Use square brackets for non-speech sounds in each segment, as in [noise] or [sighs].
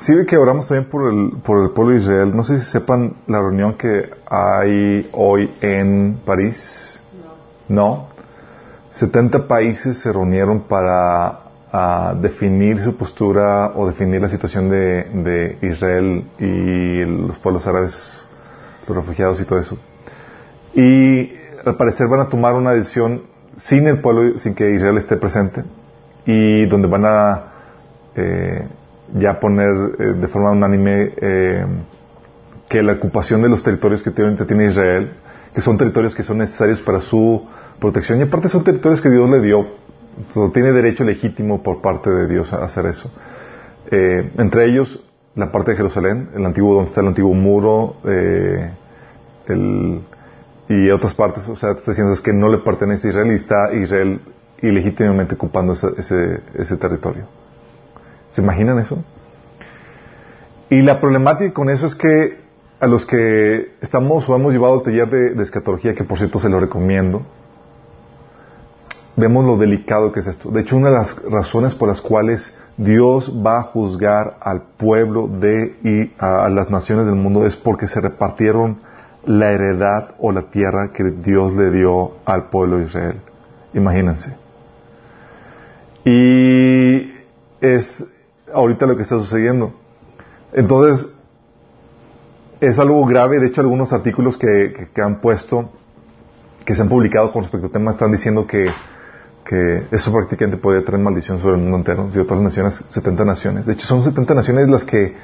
sí que oramos también por el, por el pueblo de Israel. No sé si sepan la reunión que hay hoy en París. No. 70 países se reunieron para ah, definir su postura o definir la situación de, de Israel y los pueblos árabes, los refugiados y todo eso. Y al parecer van a tomar una decisión sin el pueblo, sin que Israel esté presente y donde van a eh, ya poner eh, de forma unánime eh, que la ocupación de los territorios que tiene Israel, que son territorios que son necesarios para su protección y aparte son territorios que Dios le dio, tiene derecho legítimo por parte de Dios a hacer eso. entre ellos la parte de Jerusalén, el antiguo donde está el antiguo muro, el, y otras partes, o sea, está diciendo es que no le pertenece a Israel y está Israel ilegítimamente ocupando ese, ese, territorio. ¿Se imaginan eso? Y la problemática con eso es que a los que estamos o hemos llevado al taller de, escatología, que por cierto se lo recomiendo, vemos lo delicado que es esto. De hecho, una de las razones por las cuales Dios va a juzgar al pueblo de y a las naciones del mundo es porque se repartieron la heredad o la tierra que Dios le dio al pueblo de Israel. Imagínense. Y es ahorita lo que está sucediendo. Entonces, es algo grave. De hecho, algunos artículos que, han puesto, que se han publicado con respecto al tema, están diciendo que, que eso prácticamente puede traer maldición sobre el mundo entero, de otras naciones, 70 naciones. De hecho, son 70 naciones las que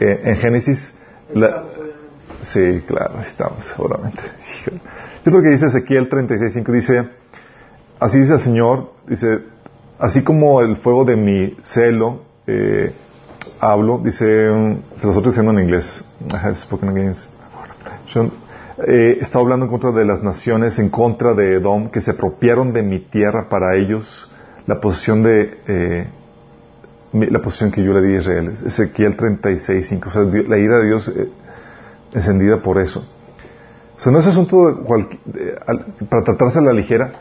eh, en Génesis... La, Sí, claro, estamos, seguramente. [laughs] Es lo que dice Ezequiel 36.5, dice, así dice el Señor, dice, así como el fuego de mi celo, eh, hablo, dice, se los estoy diciendo en inglés, eh, está hablando en contra de las naciones, en contra de Edom, que se apropiaron de mi tierra para ellos, la posición de, eh, la posición que yo le di a Israel. Ezequiel 36.5, o sea, la ira de Dios eh, encendida por eso. O sea, no es asunto para tratarse a la ligera,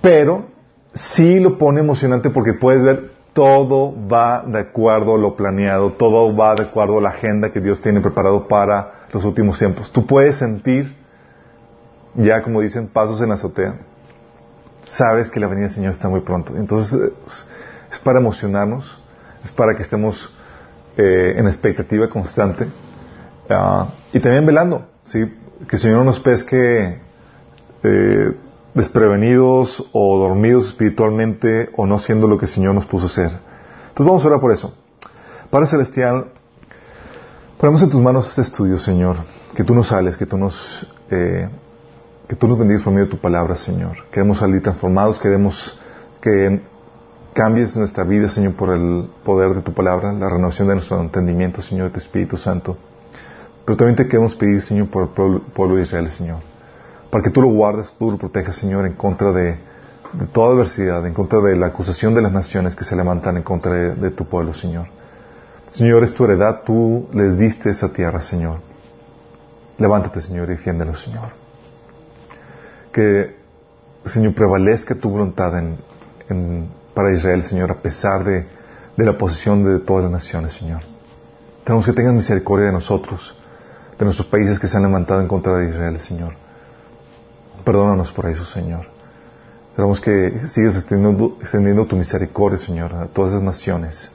pero sí lo pone emocionante porque puedes ver todo va de acuerdo a lo planeado, todo va de acuerdo a la agenda que Dios tiene preparado para los últimos tiempos. Tú puedes sentir, ya como dicen, pasos en la azotea. Sabes que la venida del Señor está muy pronto. Entonces, es para emocionarnos, es para que estemos eh, en expectativa constante Ah, y también velando, ¿sí? que el Señor no nos pesque eh, desprevenidos o dormidos espiritualmente o no haciendo lo que el Señor nos puso a hacer. Entonces vamos a orar por eso. Padre Celestial, ponemos en tus manos este estudio, Señor, que tú nos sales, que tú nos, eh, que tú nos bendigas por medio de tu palabra, Señor. Queremos salir transformados, queremos que cambies nuestra vida, Señor, por el poder de tu palabra, la renovación de nuestro entendimiento, Señor, de tu Espíritu Santo. Pero también te queremos pedir, Señor, por el pueblo, de Israel, Señor. Para que tú lo guardes, tú lo protejas, Señor, en contra de, toda adversidad, en contra de la acusación de las naciones que se levantan en contra de, tu pueblo, Señor. Señor, es tu heredad, tú les diste esa tierra, Señor. Levántate, Señor, y defiéndelo, Señor. Que, Señor, prevalezca tu voluntad para Israel, Señor, a pesar de, la oposición de todas las naciones, Señor. Tenemos que tengas misericordia de nosotros de nuestros países que se han levantado en contra de Israel, Señor. Perdónanos por eso, Señor. Esperamos que sigas extendiendo, tu misericordia, Señor, a todas esas naciones.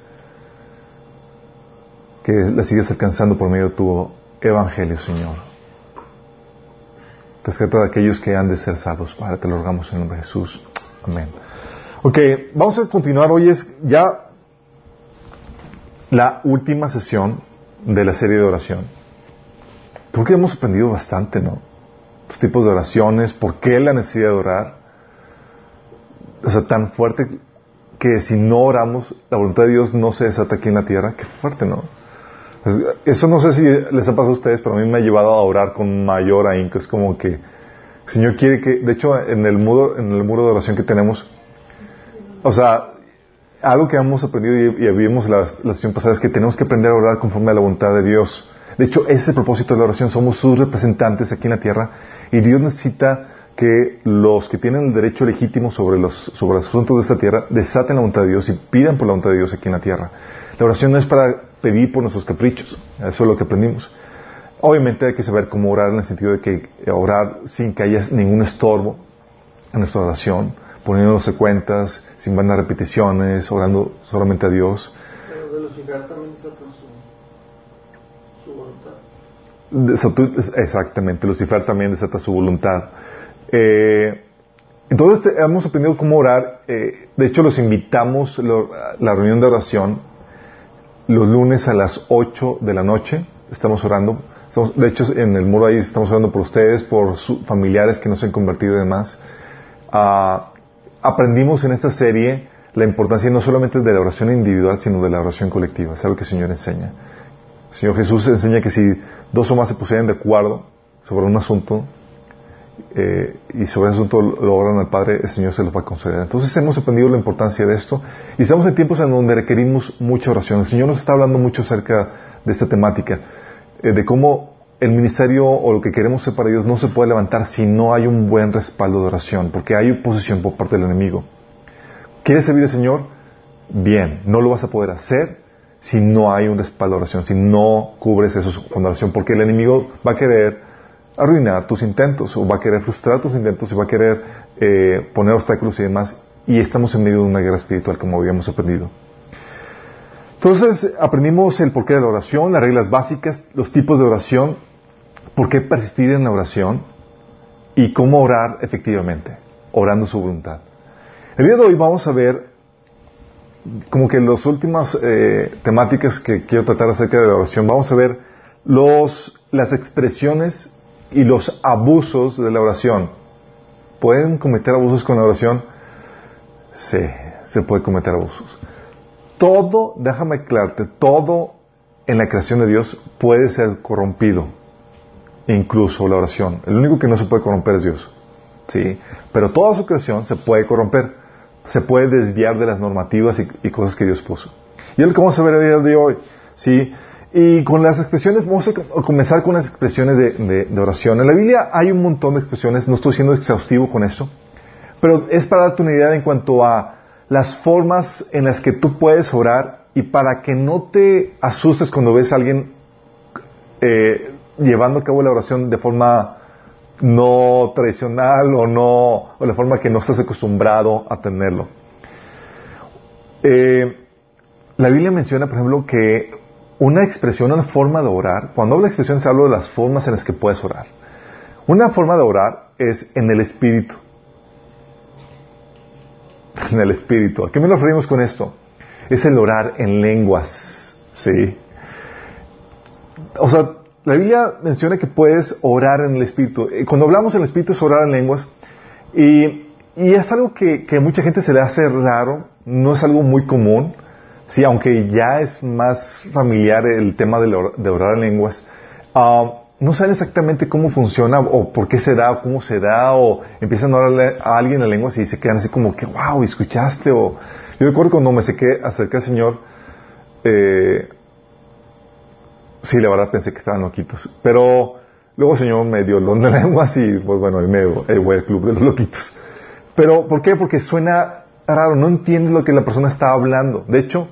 Que las sigas alcanzando por medio de tu evangelio, Señor. Rescata de aquellos que han de ser salvos. Padre, te lo rogamos en el nombre de Jesús. Amén. Ok, vamos a continuar. Hoy es ya la última sesión de la serie de oración. Creo que hemos aprendido bastante, ¿no? Los tipos de oraciones, por qué la necesidad de orar. O sea, tan fuerte que si no oramos, la voluntad de Dios no se desata aquí en la tierra. Qué fuerte, ¿no? Eso no sé si les ha pasado a ustedes, pero a mí me ha llevado a orar con mayor ahínco. Es como que el Señor quiere que, de hecho, en el muro, en el muro de oración que tenemos, o sea, algo que hemos aprendido y, y vimos la, sesión pasada es que tenemos que aprender a orar conforme a la voluntad de Dios. De hecho, ese es el propósito de la oración. Somos sus representantes aquí en la tierra y Dios necesita que los que tienen el derecho legítimo sobre los, sobre los asuntos de esta tierra desaten la voluntad de Dios y pidan por la voluntad de Dios aquí en la tierra. La oración no es para pedir por nuestros caprichos. Eso es lo que aprendimos. Obviamente hay que saber cómo orar en el sentido de que orar sin que haya ningún estorbo en nuestra oración, poniéndose cuentas, sin vanas repeticiones, orando solamente a Dios. Pero de Lucifer también desata su, su voluntad. Exactamente, Lucifer también desata su voluntad. Eh, entonces hemos aprendido cómo orar. Eh, de hecho, los invitamos a la reunión de oración los lunes a las 8 de la noche. Estamos orando. de hecho, en el muro ahí estamos orando por ustedes, por sus familiares que no se han convertido y demás. Ah, aprendimos en esta serie la importancia no solamente de la oración individual, sino de la oración colectiva. Es algo que el Señor enseña. El Señor Jesús enseña que si dos o más se pusieran de acuerdo sobre un asunto, eh, y sobre ese asunto lo oran al Padre, el Señor se lo va a conceder. Entonces hemos aprendido la importancia de esto y estamos en tiempos en donde requerimos mucha oración. El Señor nos está hablando mucho acerca de esta temática, eh, de cómo el ministerio o lo que queremos ser para Dios no se puede levantar si no hay un buen respaldo de oración, porque hay oposición por parte del enemigo. ¿Quieres servir al Señor? Bien, no lo vas a poder hacer si no hay un respaldo de oración, si no cubres eso con oración, porque el enemigo va a querer arruinar tus intentos, o va a querer frustrar tus intentos, y va a querer eh, poner obstáculos y demás, y estamos en medio de una guerra espiritual como habíamos aprendido. Entonces aprendimos el porqué de la oración, las reglas básicas, los tipos de oración, por qué persistir en la oración y cómo orar efectivamente, orando su voluntad. El día de hoy vamos a ver como que las últimas eh, temáticas que quiero tratar acerca de la oración, vamos a ver los, las expresiones y los abusos de la oración. ¿Pueden cometer abusos con la oración? Sí, se puede cometer abusos. Todo, déjame aclararte, todo en la creación de Dios puede ser corrompido, incluso la oración. El único que no se puede corromper es Dios. ¿sí? Pero toda su creación se puede corromper, se puede desviar de las normativas y, cosas que Dios puso. Y es lo que vamos a ver el día de hoy. ¿sí? Y con las expresiones, vamos a comenzar con las expresiones de, oración. En la Biblia hay un montón de expresiones, no estoy siendo exhaustivo con eso, pero es para darte una idea en cuanto a las formas en las que tú puedes orar y para que no te asustes cuando ves a alguien eh, llevando a cabo la oración de forma no tradicional o no o de forma que no estás acostumbrado a tenerlo. Eh, la Biblia menciona, por ejemplo, que una expresión, una forma de orar. Cuando hablo de expresiones hablo de las formas en las que puedes orar. Una forma de orar es en el espíritu. En el espíritu. ¿A qué me referimos con esto? Es el orar en lenguas. ¿Sí? O sea, la Biblia menciona que puedes orar en el espíritu. Cuando hablamos en el espíritu es orar en lenguas. Y, es algo que, que a mucha gente se le hace raro. No es algo muy común. Sí, aunque ya es más familiar el tema de, orar en lenguas, ah, no saben exactamente cómo funciona o por qué se da o cómo se da o empiezan a orar a alguien en lenguas y se quedan así como que, wow, ¿escuchaste? O, yo recuerdo cuando me acerqué, acerqué al Señor, eh, sí, la verdad pensé que estaban loquitos, pero luego el Señor me dio el don de [laughs] lenguas y pues bueno, me voy al club de los loquitos. Pero, ¿por qué? Porque suena raro, no entiendes lo que la persona está hablando. De hecho,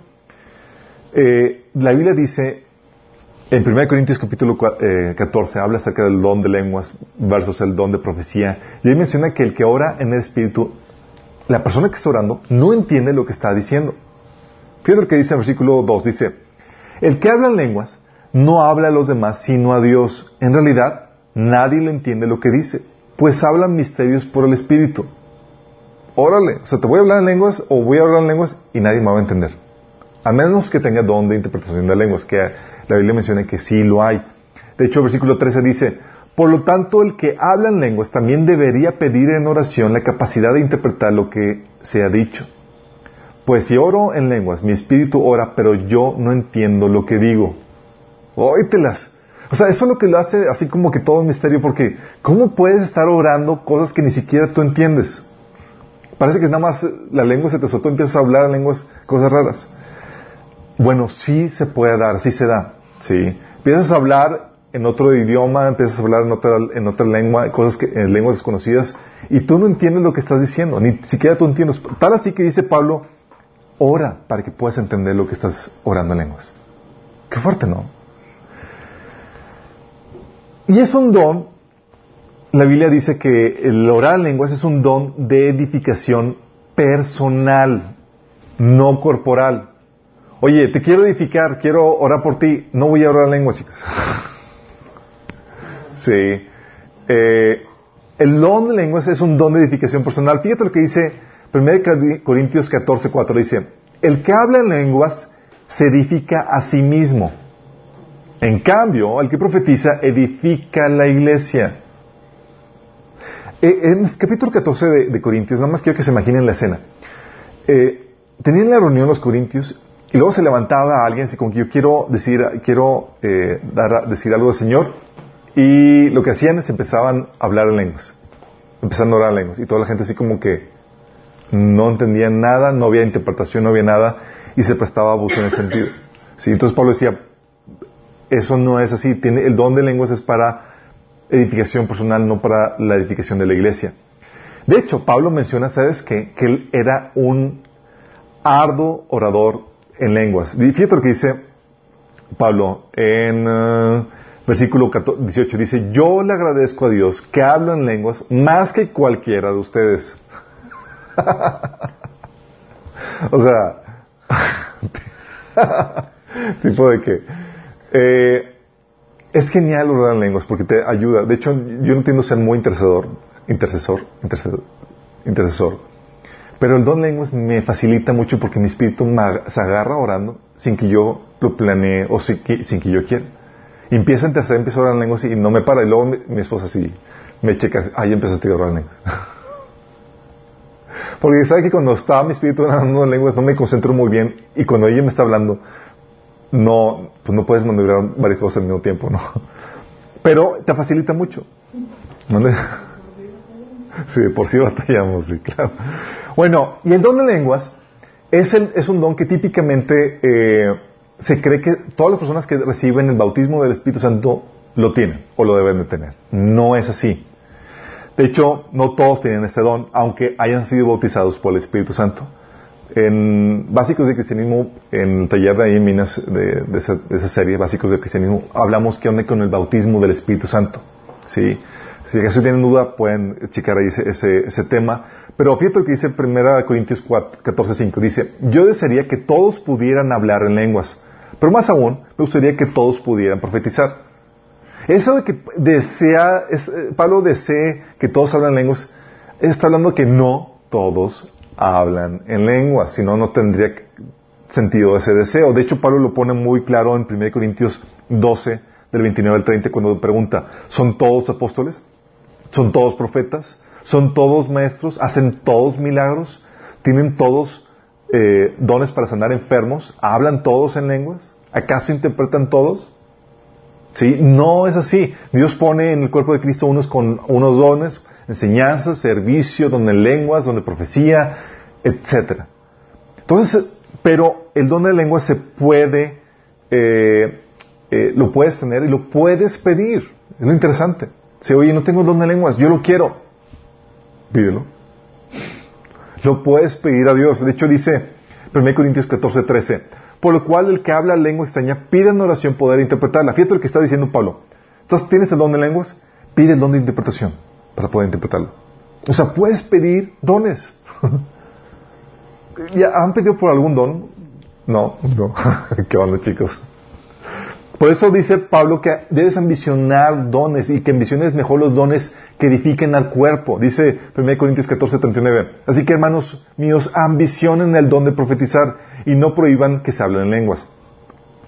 eh, la Biblia dice, en 1 Corintios capítulo 14, eh, habla acerca del don de lenguas versus el don de profecía. Y ahí menciona que el que ora en el Espíritu, la persona que está orando, no entiende lo que está diciendo. Fíjate lo que dice en el versículo 2, dice, el que habla en lenguas no habla a los demás sino a Dios. En realidad, nadie le entiende lo que dice, pues hablan misterios por el Espíritu. Órale, o sea, te voy a hablar en lenguas o voy a hablar en lenguas y nadie me va a entender. A menos que tenga don de interpretación de lenguas, que la Biblia menciona que sí lo hay. De hecho, el versículo 13 dice, por lo tanto, el que habla en lenguas también debería pedir en oración la capacidad de interpretar lo que se ha dicho. Pues si oro en lenguas, mi espíritu ora, pero yo no entiendo lo que digo. Óitelas. O sea, eso es lo que lo hace así como que todo un misterio, porque ¿cómo puedes estar orando cosas que ni siquiera tú entiendes? Parece que nada más la lengua se te soltó empiezas a hablar en lenguas, cosas raras. Bueno, sí se puede dar, sí se da. ¿sí? Empiezas a hablar en otro idioma, empiezas a hablar en otra, en otra lengua, cosas que, en lenguas desconocidas, y tú no entiendes lo que estás diciendo, ni siquiera tú entiendes. Tal así que dice Pablo, ora para que puedas entender lo que estás orando en lenguas. Qué fuerte, ¿no? Y es un don, la Biblia dice que el orar en lenguas es un don de edificación personal, no corporal. Oye, te quiero edificar, quiero orar por ti, no voy a orar en lenguas, [laughs] sí. Eh, el don de lenguas es un don de edificación personal. Fíjate lo que dice 1 Corintios 14, 4. Dice, el que habla en lenguas se edifica a sí mismo. En cambio, el que profetiza edifica la iglesia. Eh, en el capítulo 14 de, Corintios, nada más quiero que se imaginen la escena. Eh, tenían la reunión los Corintios y luego se levantaba alguien así como que yo quiero decir, quiero eh, dar, decir algo al Señor y lo que hacían es empezaban a hablar en lenguas, empezando a orar en lenguas y toda la gente así como que no entendía nada, no había interpretación, no había nada y se prestaba abuso en ese sentido. ¿Sí? Entonces Pablo decía, eso no es así, tiene, el don de lenguas es para edificación personal, no para la edificación de la iglesia. De hecho, Pablo menciona, ¿sabes qué? Que él era un arduo orador en lenguas. Fíjate lo que dice Pablo en uh, versículo 18. Dice, yo le agradezco a Dios que hablo en lenguas más que cualquiera de ustedes. [laughs] o sea, [laughs] tipo de que eh, es genial orar en lenguas porque te ayuda. De hecho, yo no entiendo ser muy intercesor, intercesor, intercesor, intercesor. Pero el don lenguas me facilita mucho porque mi espíritu se agarra orando sin que yo lo planee o sin que, yo quiera. Empieza a interceder, empieza a orar en lenguas y no me para. Y luego mi, esposa así me checa, ahí empezaste a orar en lenguas. [laughs] porque sabe que cuando está mi espíritu orando en lenguas no me concentro muy bien y cuando ella me está hablando no, pues no puedes maniobrar varias cosas al mismo tiempo, ¿no? [laughs] Pero te facilita mucho. Sí, por sí batallamos, sí, claro. Bueno, y el don de lenguas es, el, es un don que típicamente eh, se cree que todas las personas que reciben el bautismo del Espíritu Santo lo tienen o lo deben de tener. No es así. De hecho, no todos tienen este don, aunque hayan sido bautizados por el Espíritu Santo. En Básicos de Cristianismo, en el taller de ahí en Minas, de, esa, serie, Básicos de Cristianismo, hablamos que onda con el bautismo del Espíritu Santo. ¿sí? Si acaso tienen duda, pueden checar ahí ese, tema. Pero fíjate lo que dice 1 Corintios 14.5. Dice, yo desearía que todos pudieran hablar en lenguas, pero más aún, me gustaría que todos pudieran profetizar. Eso de que desea, es, eh, Pablo desea que todos hablen lenguas, está hablando que no todos hablan en lenguas, si no, no tendría sentido ese deseo. De hecho, Pablo lo pone muy claro en 1 Corintios 12, del 29 al 30, cuando pregunta, ¿son todos apóstoles? ¿Son todos profetas? ¿Son todos maestros? ¿Hacen todos milagros? ¿Tienen todos eh, dones para sanar enfermos? ¿Hablan todos en lenguas? ¿Acaso interpretan todos? ¿Sí? No es así. Dios pone en el cuerpo de Cristo unos con unos dones, enseñanzas, servicio, donde lenguas, donde profecía, etcétera. Entonces, pero el don de lenguas se puede, eh, eh, lo puedes tener y lo puedes pedir. Es lo interesante. Si, oye, no tengo don de lenguas, yo lo quiero. Pídelo. Lo puedes pedir a Dios. De hecho, dice 1 Corintios 14, 13. Por lo cual, el que habla lengua extraña pide en oración poder interpretarla. Fíjate lo que está diciendo Pablo. Entonces, ¿tienes el don de lenguas? Pide el don de interpretación para poder interpretarlo. O sea, puedes pedir dones. [laughs] ¿Ya han pedido por algún don? No, no. [laughs] ¿Qué onda, chicos? Por eso dice Pablo que debes ambicionar dones y que ambiciones mejor los dones que edifiquen al cuerpo. Dice 1 Corintios 14, 39. Así que hermanos míos, ambicionen el don de profetizar y no prohíban que se hablen en lenguas.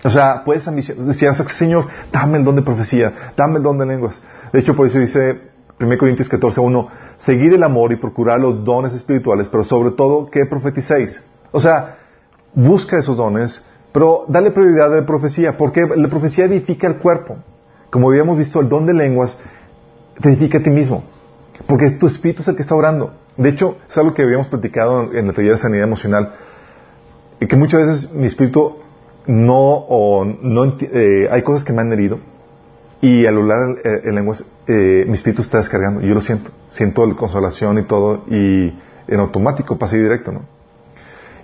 O sea, puedes ambicionar, decías, Señor, dame el don de profecía, dame el don de lenguas. De hecho, por eso dice 1 Corintios 14, 1, seguir el amor y procurar los dones espirituales, pero sobre todo que profeticéis. O sea, busca esos dones, pero dale prioridad a la profecía, porque la profecía edifica el cuerpo. Como habíamos visto, el don de lenguas te edifica a ti mismo, porque tu espíritu es el que está orando. De hecho, es algo que habíamos platicado en el taller de sanidad emocional, que muchas veces mi espíritu no, o no eh, hay cosas que me han herido, y al hablar en lenguas, eh, mi espíritu está descargando, yo lo siento, siento la consolación y todo, y en automático pasa directo, ¿no?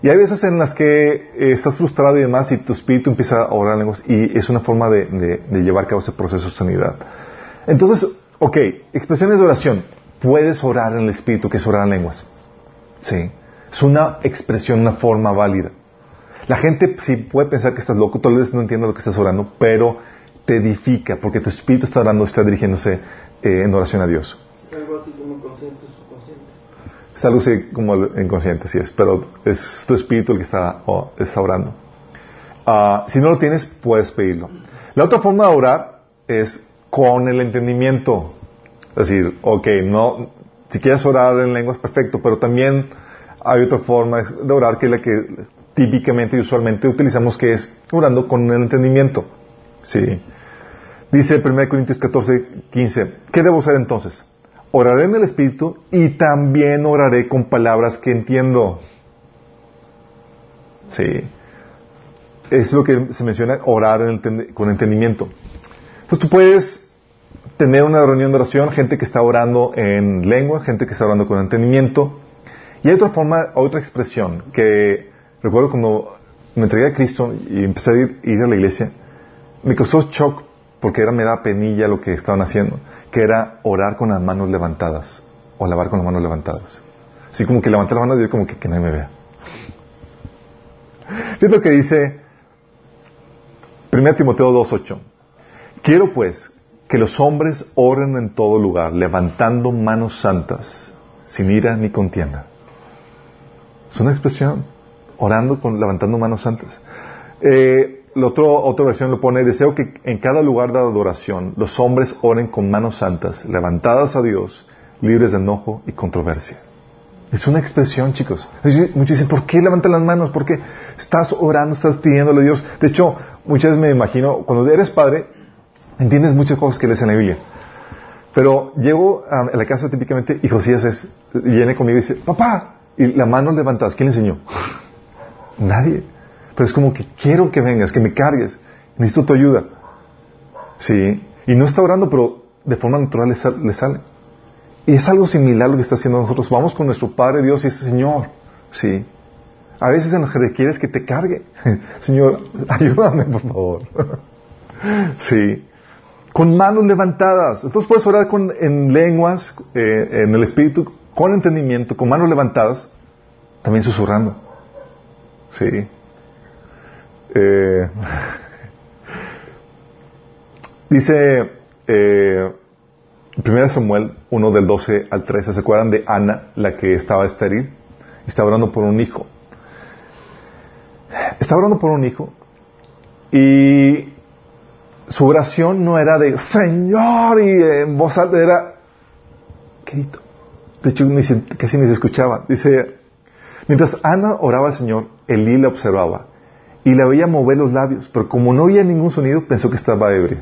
Y hay veces en las que eh, estás frustrado y demás y tu espíritu empieza a orar en lenguas y es una forma de, llevar a cabo ese proceso de sanidad. Entonces, ok, expresiones de oración. Puedes orar en el espíritu, que es orar en lenguas. Sí. Es una expresión, una forma válida. La gente sí puede pensar que estás loco, tal vez no entienda lo que estás orando, pero te edifica porque tu espíritu está orando, está dirigiéndose eh, en oración a Dios. Es algo así como consciente subconsciente. Es algo así como inconsciente, sí es, pero es tu espíritu el que está, está orando. Ah, si no lo tienes, puedes pedirlo. La otra forma de orar es con el entendimiento. Es decir, ok, no, si quieres orar en lenguas, perfecto, pero también hay otra forma de orar que es la que típicamente y usualmente utilizamos, que es orando con el entendimiento. Sí. Dice 1 Corintios 14, 15, ¿qué debo hacer entonces? Oraré en el Espíritu y también oraré con palabras que entiendo. Sí. Es lo que se menciona, orar con entendimiento. Entonces tú puedes tener una reunión de oración, gente que está orando en lengua, gente que está orando con entendimiento. Y hay otra forma, otra expresión que recuerdo cuando me entregué a Cristo y empecé a ir, a la iglesia, me causó shock porque era, me da penilla lo que estaban haciendo, que era orar con las manos levantadas o alabar con las manos levantadas. Así como que levanté la mano y como que, que nadie me vea. Es lo que dice 1 Timoteo 2.8. Quiero pues que los hombres oren en todo lugar, levantando manos santas, sin ira ni contienda. Es una expresión, orando con levantando manos santas. Eh, la otra versión lo pone, deseo que en cada lugar de adoración los hombres oren con manos santas, levantadas a Dios, libres de enojo y controversia. Es una expresión, chicos. Muchos dicen, ¿por qué levantan las manos? Porque estás orando, estás pidiéndole a Dios. De hecho, muchas veces me imagino, cuando eres padre, entiendes muchas cosas que lees en la Biblia. Pero llego a la casa típicamente y Josías es, viene conmigo y dice, papá, y la mano levantadas, ¿quién le enseñó? [laughs] Nadie. Pero es como que quiero que vengas, que me cargues. Necesito tu ayuda. Sí. Y no está orando, pero de forma natural le, sale. Y es algo similar lo que está haciendo nosotros. Vamos con nuestro Padre Dios y dice, Señor, sí. A veces que requieres que te cargue. [laughs] Señor, [laughs] ayúdame, por favor. [laughs] sí. Con manos levantadas. Entonces puedes orar con, en lenguas, eh, en el Espíritu, con entendimiento, con manos levantadas, también susurrando. Sí. Eh, [laughs] dice eh, 1 Samuel 1 del 12 al 13, ¿se acuerdan de Ana, la que estaba estéril? Estaba orando por un hijo. Estaba orando por un hijo y su oración no era de Señor y en voz alta era De hecho, casi ni se escuchaba. Dice, mientras Ana oraba al Señor, Elí la observaba y la veía mover los labios, pero como no oía ningún sonido, pensó que estaba ebria.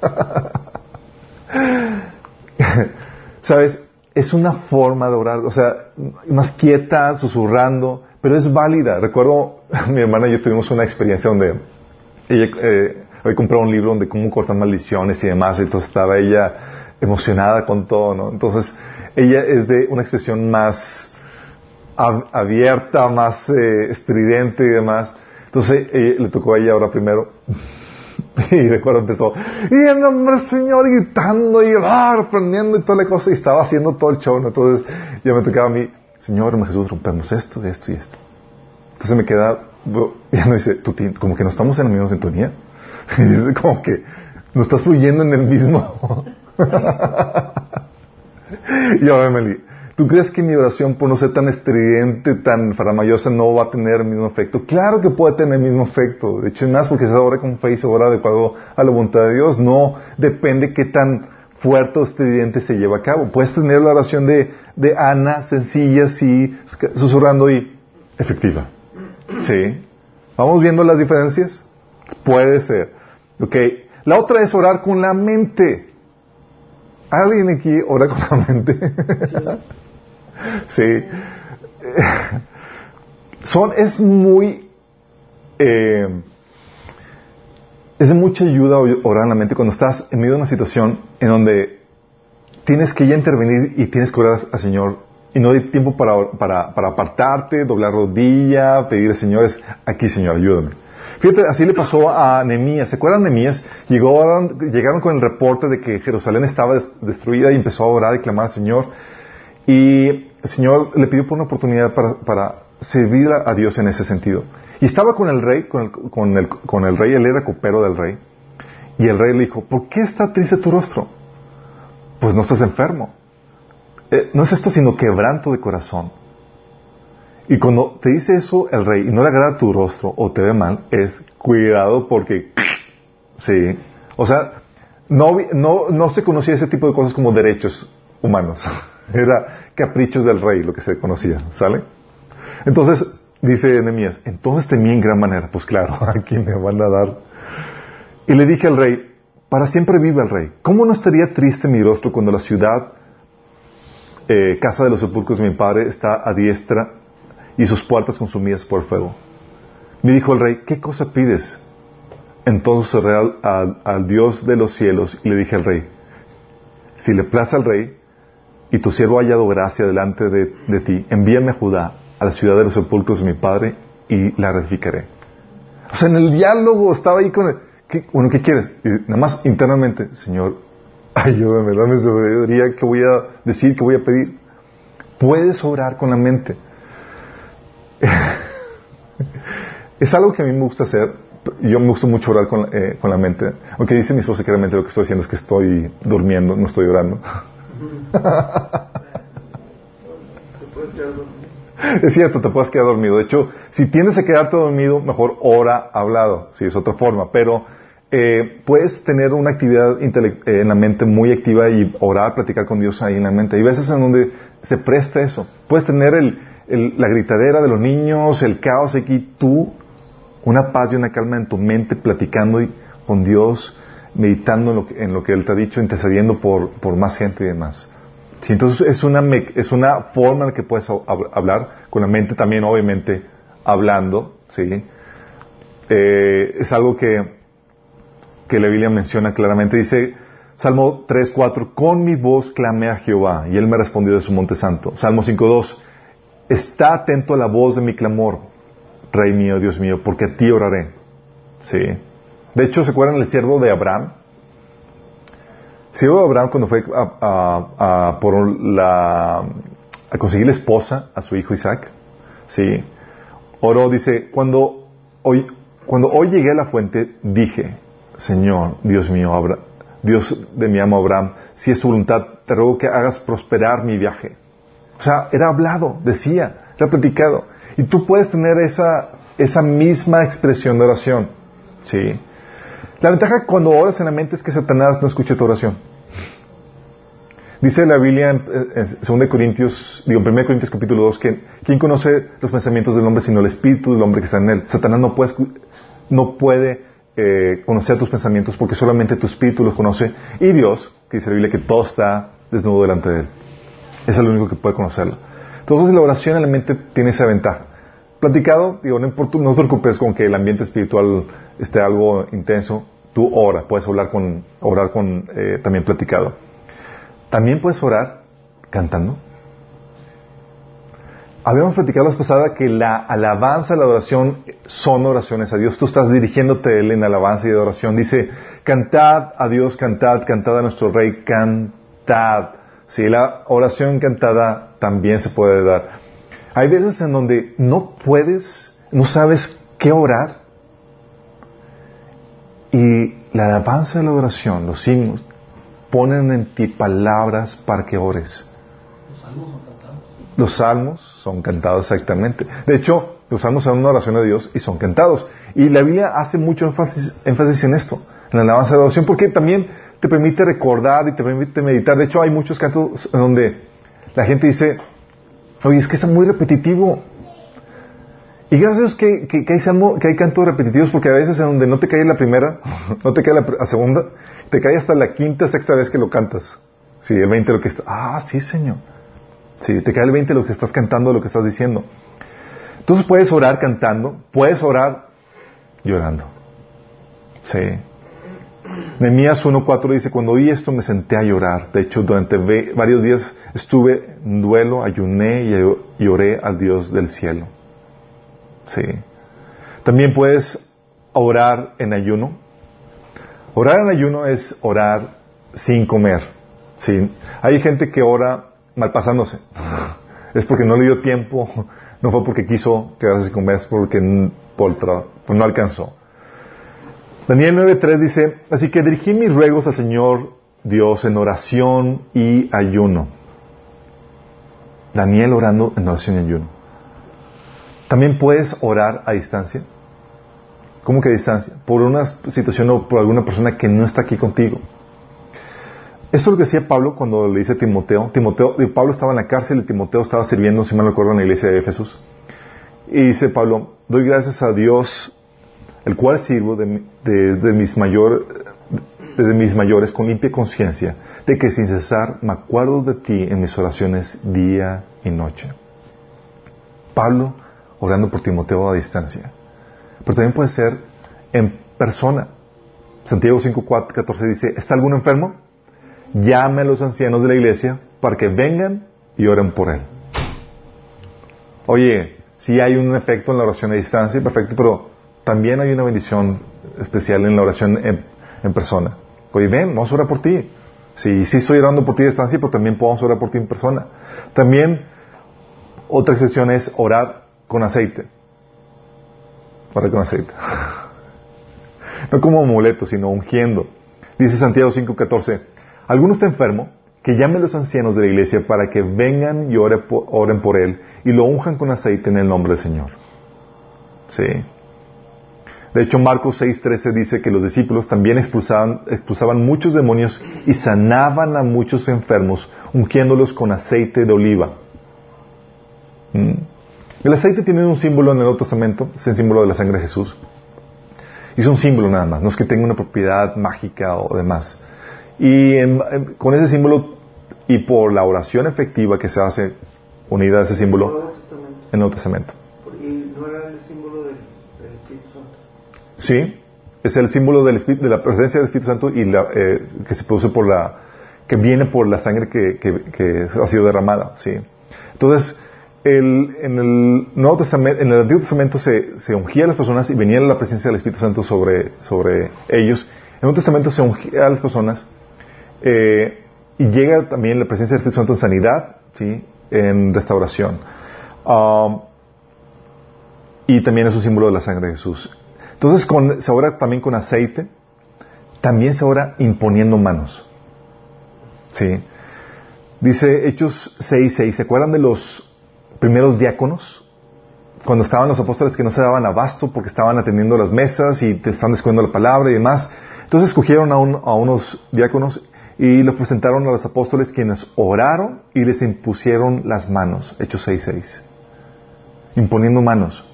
[laughs] ¿Sabes? Es una forma de orar, o sea, más quieta, susurrando, pero es válida. Recuerdo, [laughs] mi hermana y yo tuvimos una experiencia donde ella eh, había comprado un libro donde cómo cortar maldiciones y demás, entonces estaba ella emocionada con todo, ¿no? Entonces, ella es de una expresión más abierta, más eh, estridente y demás. Entonces eh, le tocó a ella ahora primero. [laughs] y recuerdo empezó, y el nombre del Señor gritando y ah, reprendiendo y toda la cosa, y estaba haciendo todo el show. Entonces ya me tocaba a mí, Señor, Jesús, rompemos esto, esto y esto. Entonces me queda, [laughs] ya me dice, ¿tú, como que no estamos en la misma sintonía. [laughs] Y dice, como que no estás fluyendo en el mismo. y ahora me ¿Tú crees que mi oración, por no ser tan estridente, tan faramayosa, no va a tener el mismo efecto? Claro que puede tener el mismo efecto. De hecho, más porque se ora con fe y se ora de acuerdo a la voluntad de Dios. No depende qué tan fuerte o estridente se lleva a cabo. Puedes tener la oración de, Ana, sencilla, sí, susurrando y efectiva. ¿Sí? ¿Vamos viendo las diferencias? Puede ser. Ok. La otra es orar con la mente. ¿Alguien aquí ora con la mente? Son, es muy, eh, es de mucha ayuda orar en la mente cuando estás en medio de una situación en donde tienes que ya intervenir y tienes que orar al Señor Y no hay tiempo para, para, apartarte, doblar rodilla, pedirle, señores, aquí, Señor, ayúdame. Fíjate, así le pasó a Nehemías. ¿Se acuerdan Nehemías? Llegaron, llegaron con el reporte de que Jerusalén estaba des- destruida y empezó a orar y clamar al Señor. Y el Señor le pidió por una oportunidad para, para servir a, Dios en ese sentido. Y estaba con el rey, con el, rey, él era copero del rey. Y el rey le dijo, ¿por qué está triste tu rostro? Pues no estás enfermo. Eh, no es esto sino quebranto de corazón. Y cuando te dice eso el rey y no le agrada tu rostro o te ve mal, es cuidado porque, sí, o sea, no, no, no se conocía ese tipo de cosas como derechos humanos. Era caprichos del rey lo que se conocía, ¿sale? Entonces, dice Nehemías, entonces temí en gran manera. Pues claro, [laughs] aquí me van a dar. Y le dije al rey, para siempre vive el rey. ¿Cómo no estaría triste mi rostro cuando la ciudad, eh, casa de los sepulcros de mi padre, está a diestra y sus puertas consumidas por fuego? Me dijo el rey, ¿qué cosa pides? Entonces al, al- al Dios de los cielos y le dije al rey, si le place al rey y tu siervo ha hallado gracia delante de, ti, envíame a Judá, a la ciudad de los sepulcros de mi padre, y la reedificaré. O sea, en el diálogo estaba ahí con el, ¿qué, bueno, ¿qué quieres? Y nada más internamente, Señor, ayúdame, dame sabiduría, ¿qué voy a decir, qué voy a pedir? Puedes orar con la mente. [laughs] es algo que a mí me gusta hacer. Yo me gusta mucho orar con, eh, con la mente. Aunque dice mi esposa que realmente lo que estoy haciendo es que estoy durmiendo, no estoy orando. [laughs] Es cierto, te puedes quedar dormido. De hecho, si tienes que quedarte dormido, mejor ora hablado. Sí, es otra forma. Pero eh, puedes tener una actividad eh, en la mente muy activa y orar, platicar con Dios ahí en la mente. Hay veces en donde se presta eso. Puedes tener el, el- la gritadera de los niños, el caos aquí, tú, una paz y una calma en tu mente, platicando con Dios, meditando en lo que, Él te ha dicho, intercediendo por, por más gente y demás. Sí, entonces es una, es una forma en la que puedes hab- hablar con la mente también, obviamente, hablando, ¿sí? Eh, es algo que, que la Biblia menciona claramente. Dice, Salmo 3, 4, con mi voz clamé a Jehová y él me respondió de su monte santo. Salmo 5, 2, está atento a la voz de mi clamor, Rey mío, Dios mío, porque a ti oraré. Sí. De hecho, ¿se acuerdan del siervo de Abraham? El siervo de Abraham cuando fue a, la, a conseguir la esposa a su hijo Isaac, sí, oró, dice, cuando hoy, cuando hoy llegué a la fuente, dije, Señor, Dios mío, Abra- Dios de mi amo Abraham, si es tu voluntad, te ruego que hagas prosperar mi viaje. O sea, era hablado, decía, era platicado. Y tú puedes tener esa, esa misma expresión de oración. ¿Sí? La ventaja cuando oras en la mente es que Satanás no escucha tu oración. Dice la Biblia en, en 2 Corintios, digo, en 1 Corintios capítulo 2, que ¿quién conoce los pensamientos del hombre sino el espíritu del hombre que está en él? Satanás no puede, no puede eh, conocer tus pensamientos porque solamente tu espíritu los conoce y Dios, que dice la Biblia, que todo está desnudo delante de él. Es el único que puede conocerlo. Entonces la oración en la mente tiene esa ventaja. Platicado, digo, no, te preocupes con que el ambiente espiritual esté algo intenso. Tú ora, puedes hablar con, orar con, eh, también platicado. También puedes orar cantando. Habíamos platicado la pasada que la alabanza la adoración son oraciones a Dios. Tú estás dirigiéndote a Él en alabanza y adoración. Dice, cantad a Dios, cantad, cantad a nuestro Rey, cantad. Sí, la oración cantada también se puede dar. Hay veces en donde no puedes, no sabes qué orar. Y la alabanza y la adoración, los himnos, ponen en ti palabras para que ores. Los salmos son cantados. Los salmos son cantados exactamente. De hecho, los salmos son una oración a Dios y son cantados. Y la Biblia hace mucho énfasis, énfasis en esto, en la alabanza y la adoración, porque también te permite recordar y te permite meditar. De hecho, hay muchos cantos en donde la gente dice, oye, es que está muy repetitivo. Y gracias a Dios que, que- hay, salmo- que cantos repetitivos, porque a veces en donde no te cae la primera, [laughs] no te cae la, la segunda, te cae hasta la quinta, sexta vez que lo cantas. Sí, el 20 lo que está. Ah, sí, Señor. Sí, te cae el 20 lo que estás cantando, lo que estás diciendo. Entonces puedes orar cantando, puedes orar llorando. Sí. Nehemías 1.4 dice, cuando oí esto me senté a llorar. De hecho, durante varios días estuve en duelo, ayuné y oré al Dios del cielo. Sí. También puedes orar en ayuno. Orar en ayuno es orar sin comer. ¿sí? Hay gente que ora mal pasándose. Es porque no le dio tiempo, no fue porque quiso quedarse sin comer, es porque por, pues no alcanzó. Daniel 9.3 dice, así que dirigí mis ruegos al Señor Dios en oración y ayuno. Daniel orando en oración y ayuno. También puedes orar a distancia. ¿Cómo que a distancia? Por una situación o por alguna persona que no está aquí contigo. Esto es lo decía Pablo cuando le dice a Timoteo. Timoteo, Pablo estaba en la cárcel y Timoteo estaba sirviendo, si mal recuerdo, en la iglesia de Éfesos. Y dice Pablo, doy gracias a Dios, el cual sirvo de, mis desde mis mayores con limpia conciencia, de que sin cesar me acuerdo de ti en mis oraciones día y noche. Pablo orando por Timoteo a distancia. Pero también puede ser en persona. Santiago 5.14 dice, ¿está algún enfermo? Llame a los ancianos de la iglesia para que vengan y oren por él. Oye, si hay un efecto en la oración a distancia, perfecto, pero también hay una bendición especial en la oración en, persona. Oye, ven, vamos a orar por ti. Sí, sí estoy orando por ti a distancia, pero también podemos orar por ti en persona. También, otra excepción es orar con aceite. Orar con aceite. [laughs] no como amuleto, sino ungiendo. Dice Santiago 5:14, ¿alguno está enfermo? Que llame a los ancianos de la iglesia para que vengan y oren por él y lo unjan con aceite en el nombre del Señor. Sí. De hecho, Marcos 6:13 dice que los discípulos también expulsaban, expulsaban muchos demonios y sanaban a muchos enfermos, ungiéndolos con aceite de oliva. ¿Mm? El aceite tiene un símbolo en el Nuevo Testamento, es el símbolo de la sangre de Jesús. Y es un símbolo nada más, no es que tenga una propiedad mágica o demás. Y con ese símbolo y por la oración efectiva que se hace unida a ese símbolo en el Nuevo Testamento. ¿Y no era el símbolo del, Espíritu Santo? Sí, es el símbolo de la presencia del Espíritu Santo y la, eh, que se produce por la, que viene por la sangre que, que, ha sido derramada, sí. Entonces, en el Nuevo Testamento, en el Antiguo Testamento se, ungía a las personas y venía la presencia del Espíritu Santo sobre, sobre ellos. En el Nuevo Testamento se ungía a las personas eh, y llega también la presencia del Espíritu Santo en sanidad, ¿sí? en restauración. Um, y también es un símbolo de la sangre de Jesús. Entonces se ora también con aceite, también se ora imponiendo manos. ¿Sí? Dice Hechos 6.6, ¿se acuerdan de los primeros diáconos? Cuando estaban los apóstoles que no se daban abasto porque estaban atendiendo las mesas y te están descubriendo la palabra y demás. Entonces escogieron a, a unos diáconos y los presentaron a los apóstoles quienes oraron y les impusieron las manos. Hechos 6.6. Imponiendo manos.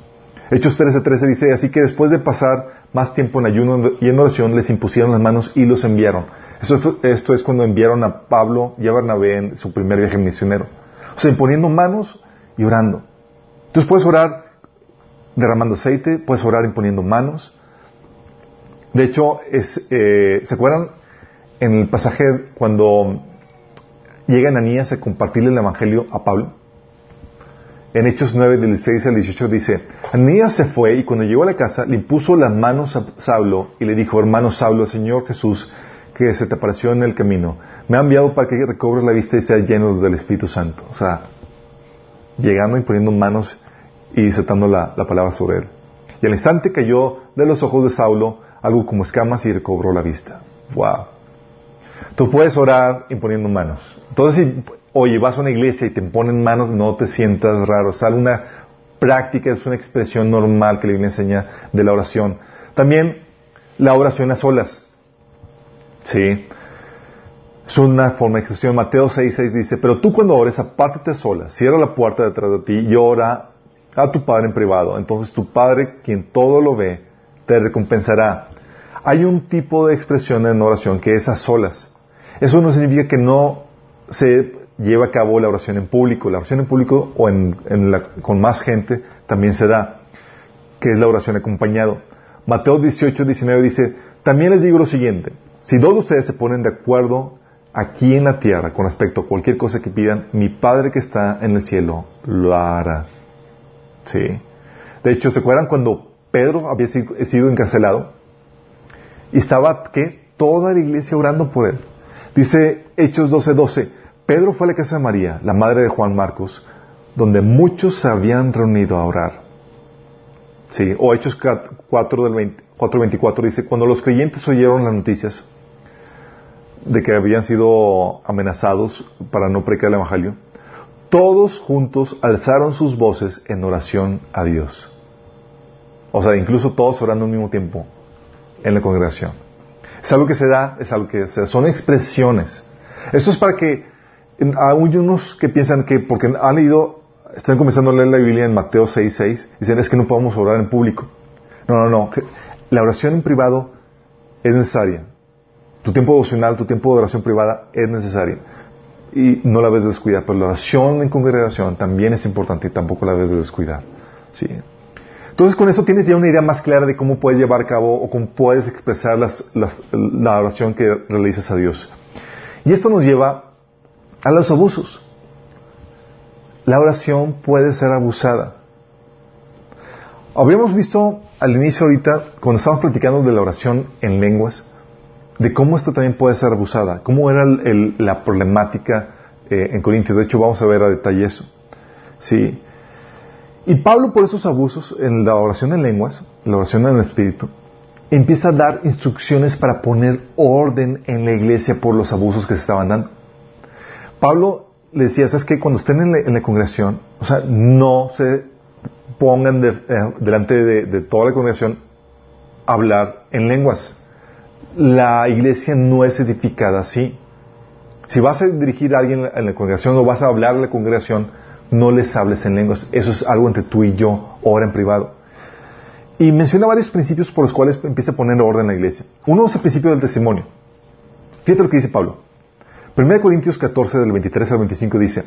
Hechos 13.13 dice, así que después de pasar más tiempo en ayuno y en oración, les impusieron las manos y los enviaron. esto es cuando enviaron a Pablo y a Bernabé en su primer viaje misionero. O sea, imponiendo manos y orando. Entonces puedes orar derramando aceite, puedes orar imponiendo manos. De hecho, eh, ¿se acuerdan en el pasaje cuando llega Ananías a compartirle el Evangelio a Pablo? En Hechos 9, del 16 al 18 dice, Ananías se fue y cuando llegó a la casa le impuso las manos a Saulo y le dijo, hermano Saulo, Señor Jesús, que se te apareció en el camino, me ha enviado para que recobres la vista y seas lleno del Espíritu Santo. O sea, llegando y poniendo manos y desatando la, la palabra sobre él. Y al instante cayó de los ojos de Saulo algo como escamas y recobró la vista. Wow. Tú puedes orar imponiendo manos. Entonces, si, oye, vas a una iglesia y te ponen manos, no te sientas raro. Sale una práctica, es una expresión normal que la Biblia enseña de la oración. También la oración a solas. Sí. Es una forma de expresión. Mateo 6.6 dice, pero tú cuando ores, apártate a solas, cierra la puerta detrás de ti y ora a tu Padre en privado. Entonces tu Padre, quien todo lo ve, te recompensará. Hay un tipo de expresión en oración que es a solas. Eso no significa que no se lleve a cabo la oración en público. La oración en público o en, con más gente también se da, que es la oración acompañado. Mateo 18, 19 dice, también les digo lo siguiente, si dos de ustedes se ponen de acuerdo aquí en la tierra con respecto a cualquier cosa que pidan, mi Padre que está en el cielo lo hará. Sí. De hecho, ¿se acuerdan cuando Pedro había sido encarcelado? Y estaba, ¿qué? Toda la iglesia orando por él. Dice Hechos 12:12, 12, Pedro fue a la casa de María, la madre de Juan Marcos, donde muchos se habían reunido a orar. Sí, o Hechos 4 del 4:24 dice, cuando los creyentes oyeron las noticias de que habían sido amenazados para no predicar el Evangelio, todos juntos alzaron sus voces en oración a Dios. O sea, incluso todos orando al mismo tiempo en la congregación. Es algo que se da, es algo que se da, son expresiones. Esto es para que hay unos que piensan que porque han leído, están comenzando a leer la Biblia en Mateo 6, 6, dicen es que no podemos orar en público. No, no, no. La oración en privado es necesaria. Tu tiempo devocional, tu tiempo de oración privada es necesario. Y no la ves de descuidar. Pero la oración en congregación también es importante y tampoco la ves de descuidar. ¿Sí? Entonces con eso tienes ya una idea más clara de cómo puedes llevar a cabo o cómo puedes expresar la oración que realizas a Dios. Y esto nos lleva a los abusos. La oración puede ser abusada. Habíamos visto al inicio ahorita, cuando estábamos platicando de la oración en lenguas, de cómo esto también puede ser abusada, cómo era la problemática eh, en Corintios. De hecho, vamos a ver a detalle eso. Sí. Y Pablo, por esos abusos en la oración en lenguas, la oración en el Espíritu, empieza a dar instrucciones para poner orden en la iglesia por los abusos que se estaban dando. Pablo le decía, ¿sabes qué? Cuando estén en la, congregación, o sea, no se pongan eh, delante de, toda la congregación a hablar en lenguas. La iglesia no es edificada así. Si vas a dirigir a alguien en la congregación o vas a hablar a la congregación, no les hables en lenguas. Eso es algo entre tú y yo, ora en privado. Y menciona varios principios por los cuales empieza a poner orden en la iglesia. Uno es el principio del testimonio. Fíjate lo que dice Pablo. 1 Corintios 14, del 23 al 25 dice,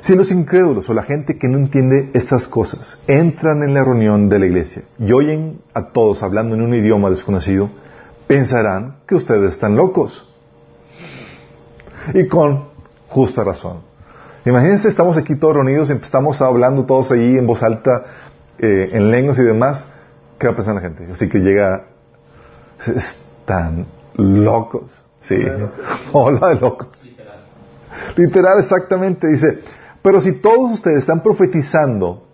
si los incrédulos o la gente que no entiende estas cosas entran en la reunión de la iglesia y oyen a todos hablando en un idioma desconocido, pensarán que ustedes están locos. Y con justa razón. Imagínense, estamos aquí todos reunidos y estamos hablando todos ahí en voz alta, eh, en lenguas y demás. ¿Qué va a pensar la gente? Así que llega, están locos. Sí, [laughs] hola de locos. Literal. Literal, exactamente. Dice, pero si todos ustedes están profetizando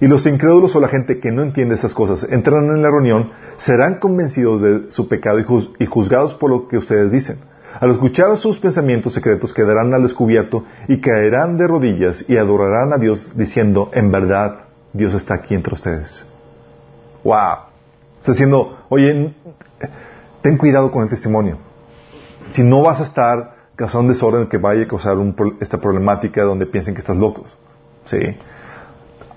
y los incrédulos o la gente que no entiende esas cosas entran en la reunión, serán convencidos de su pecado y juzgados por lo que ustedes dicen. Al escuchar sus pensamientos secretos quedarán al descubierto y caerán de rodillas y adorarán a Dios diciendo, en verdad, Dios está aquí entre ustedes. ¡Wow! Está diciendo, oye, ten cuidado con el testimonio. Si no vas a estar causando un desorden que vaya a causar esta problemática donde piensen que estás locos. ¿Sí?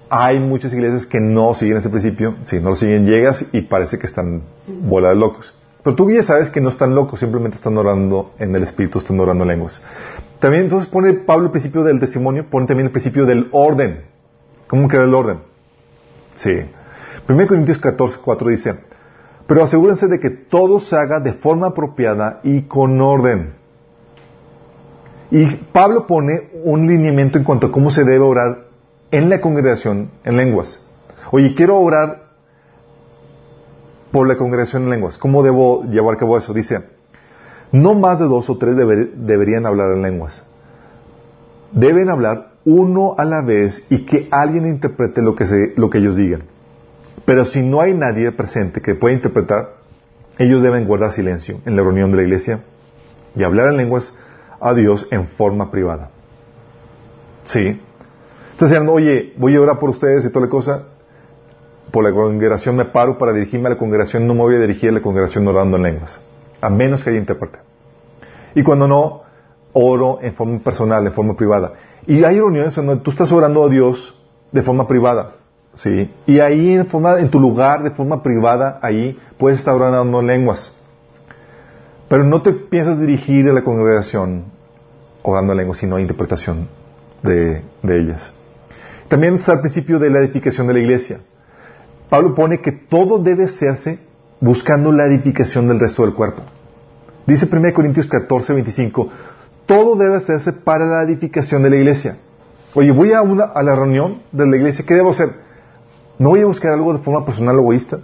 Hay muchas iglesias que no siguen ese principio. Si no lo siguen, llegas y parece que están bola de locos. Pero tú ya sabes que no están locos, simplemente están orando en el Espíritu, están orando en lenguas. También entonces pone Pablo el principio del testimonio, pone también el principio del orden. ¿Cómo queda el orden? Sí. 1 Corintios 14, 4 dice, pero asegúrense de que todo se haga de forma apropiada y con orden. Y Pablo pone un lineamiento en cuanto a cómo se debe orar en la congregación en lenguas. Oye, quiero orar por la congregación en lenguas. ¿Cómo debo llevar a cabo eso? Dice, no más de dos o tres deberían hablar en lenguas. Deben hablar uno a la vez y que alguien interprete lo que, lo que ellos digan. Pero si no hay nadie presente que pueda interpretar, ellos deben guardar silencio en la reunión de la iglesia y hablar en lenguas a Dios en forma privada. ¿Sí? Estás diciendo, oye, voy a orar por ustedes y toda la cosa por la congregación me paro para dirigirme a la congregación, no me voy a dirigir a la congregación orando en lenguas, a menos que haya intérprete. Y cuando no, oro en forma personal, en forma privada. Y hay reuniones donde tú estás orando a Dios de forma privada, ¿sí? Y ahí en, forma, en tu lugar, de forma privada, ahí puedes estar orando en lenguas. Pero no te piensas dirigir a la congregación orando en lenguas, sino interpretación de, de ellas. También está el principio de la edificación de la iglesia. Pablo pone que todo debe hacerse buscando la edificación del resto del cuerpo. Dice 1 Corintios 14, 25, todo debe hacerse para la edificación de la iglesia. Oye, voy a, una, a la reunión de la iglesia, ¿qué debo hacer? No voy a buscar algo de forma personal o egoísta.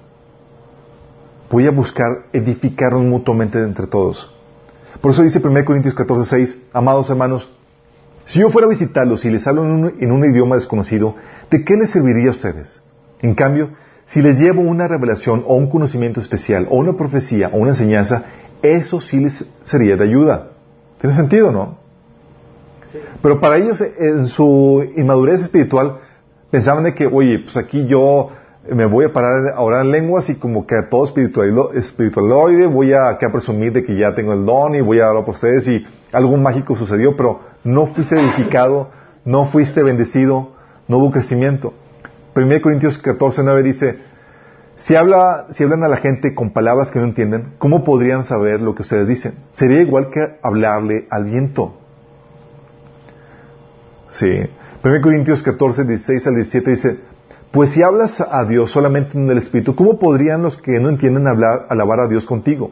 Voy a buscar edificarnos mutuamente entre todos. Por eso dice 1 Corintios 14, 6, amados hermanos, si yo fuera a visitarlos y les hablo en un, en un idioma desconocido, ¿de qué les serviría a ustedes? En cambio, si les llevo una revelación o un conocimiento especial o una profecía o una enseñanza, eso sí les sería de ayuda. ¿Tiene sentido, no? Pero para ellos, en su inmadurez espiritual, pensaban de que, oye, pues aquí yo me voy a parar a orar en lenguas y como que a todo espiritualoide voy a, presumir de que ya tengo el don y voy a hablar por ustedes y algo mágico sucedió, pero no fuiste edificado, no fuiste bendecido, no hubo crecimiento. 1 Corintios 14, 9 dice, si, si hablan a la gente con palabras que no entienden, ¿cómo podrían saber lo que ustedes dicen? Sería igual que hablarle al viento. Sí. 1 Corintios 14, 16 al 17 dice, pues si hablas a Dios solamente en el Espíritu, ¿cómo podrían los que no entienden hablar, alabar a Dios contigo?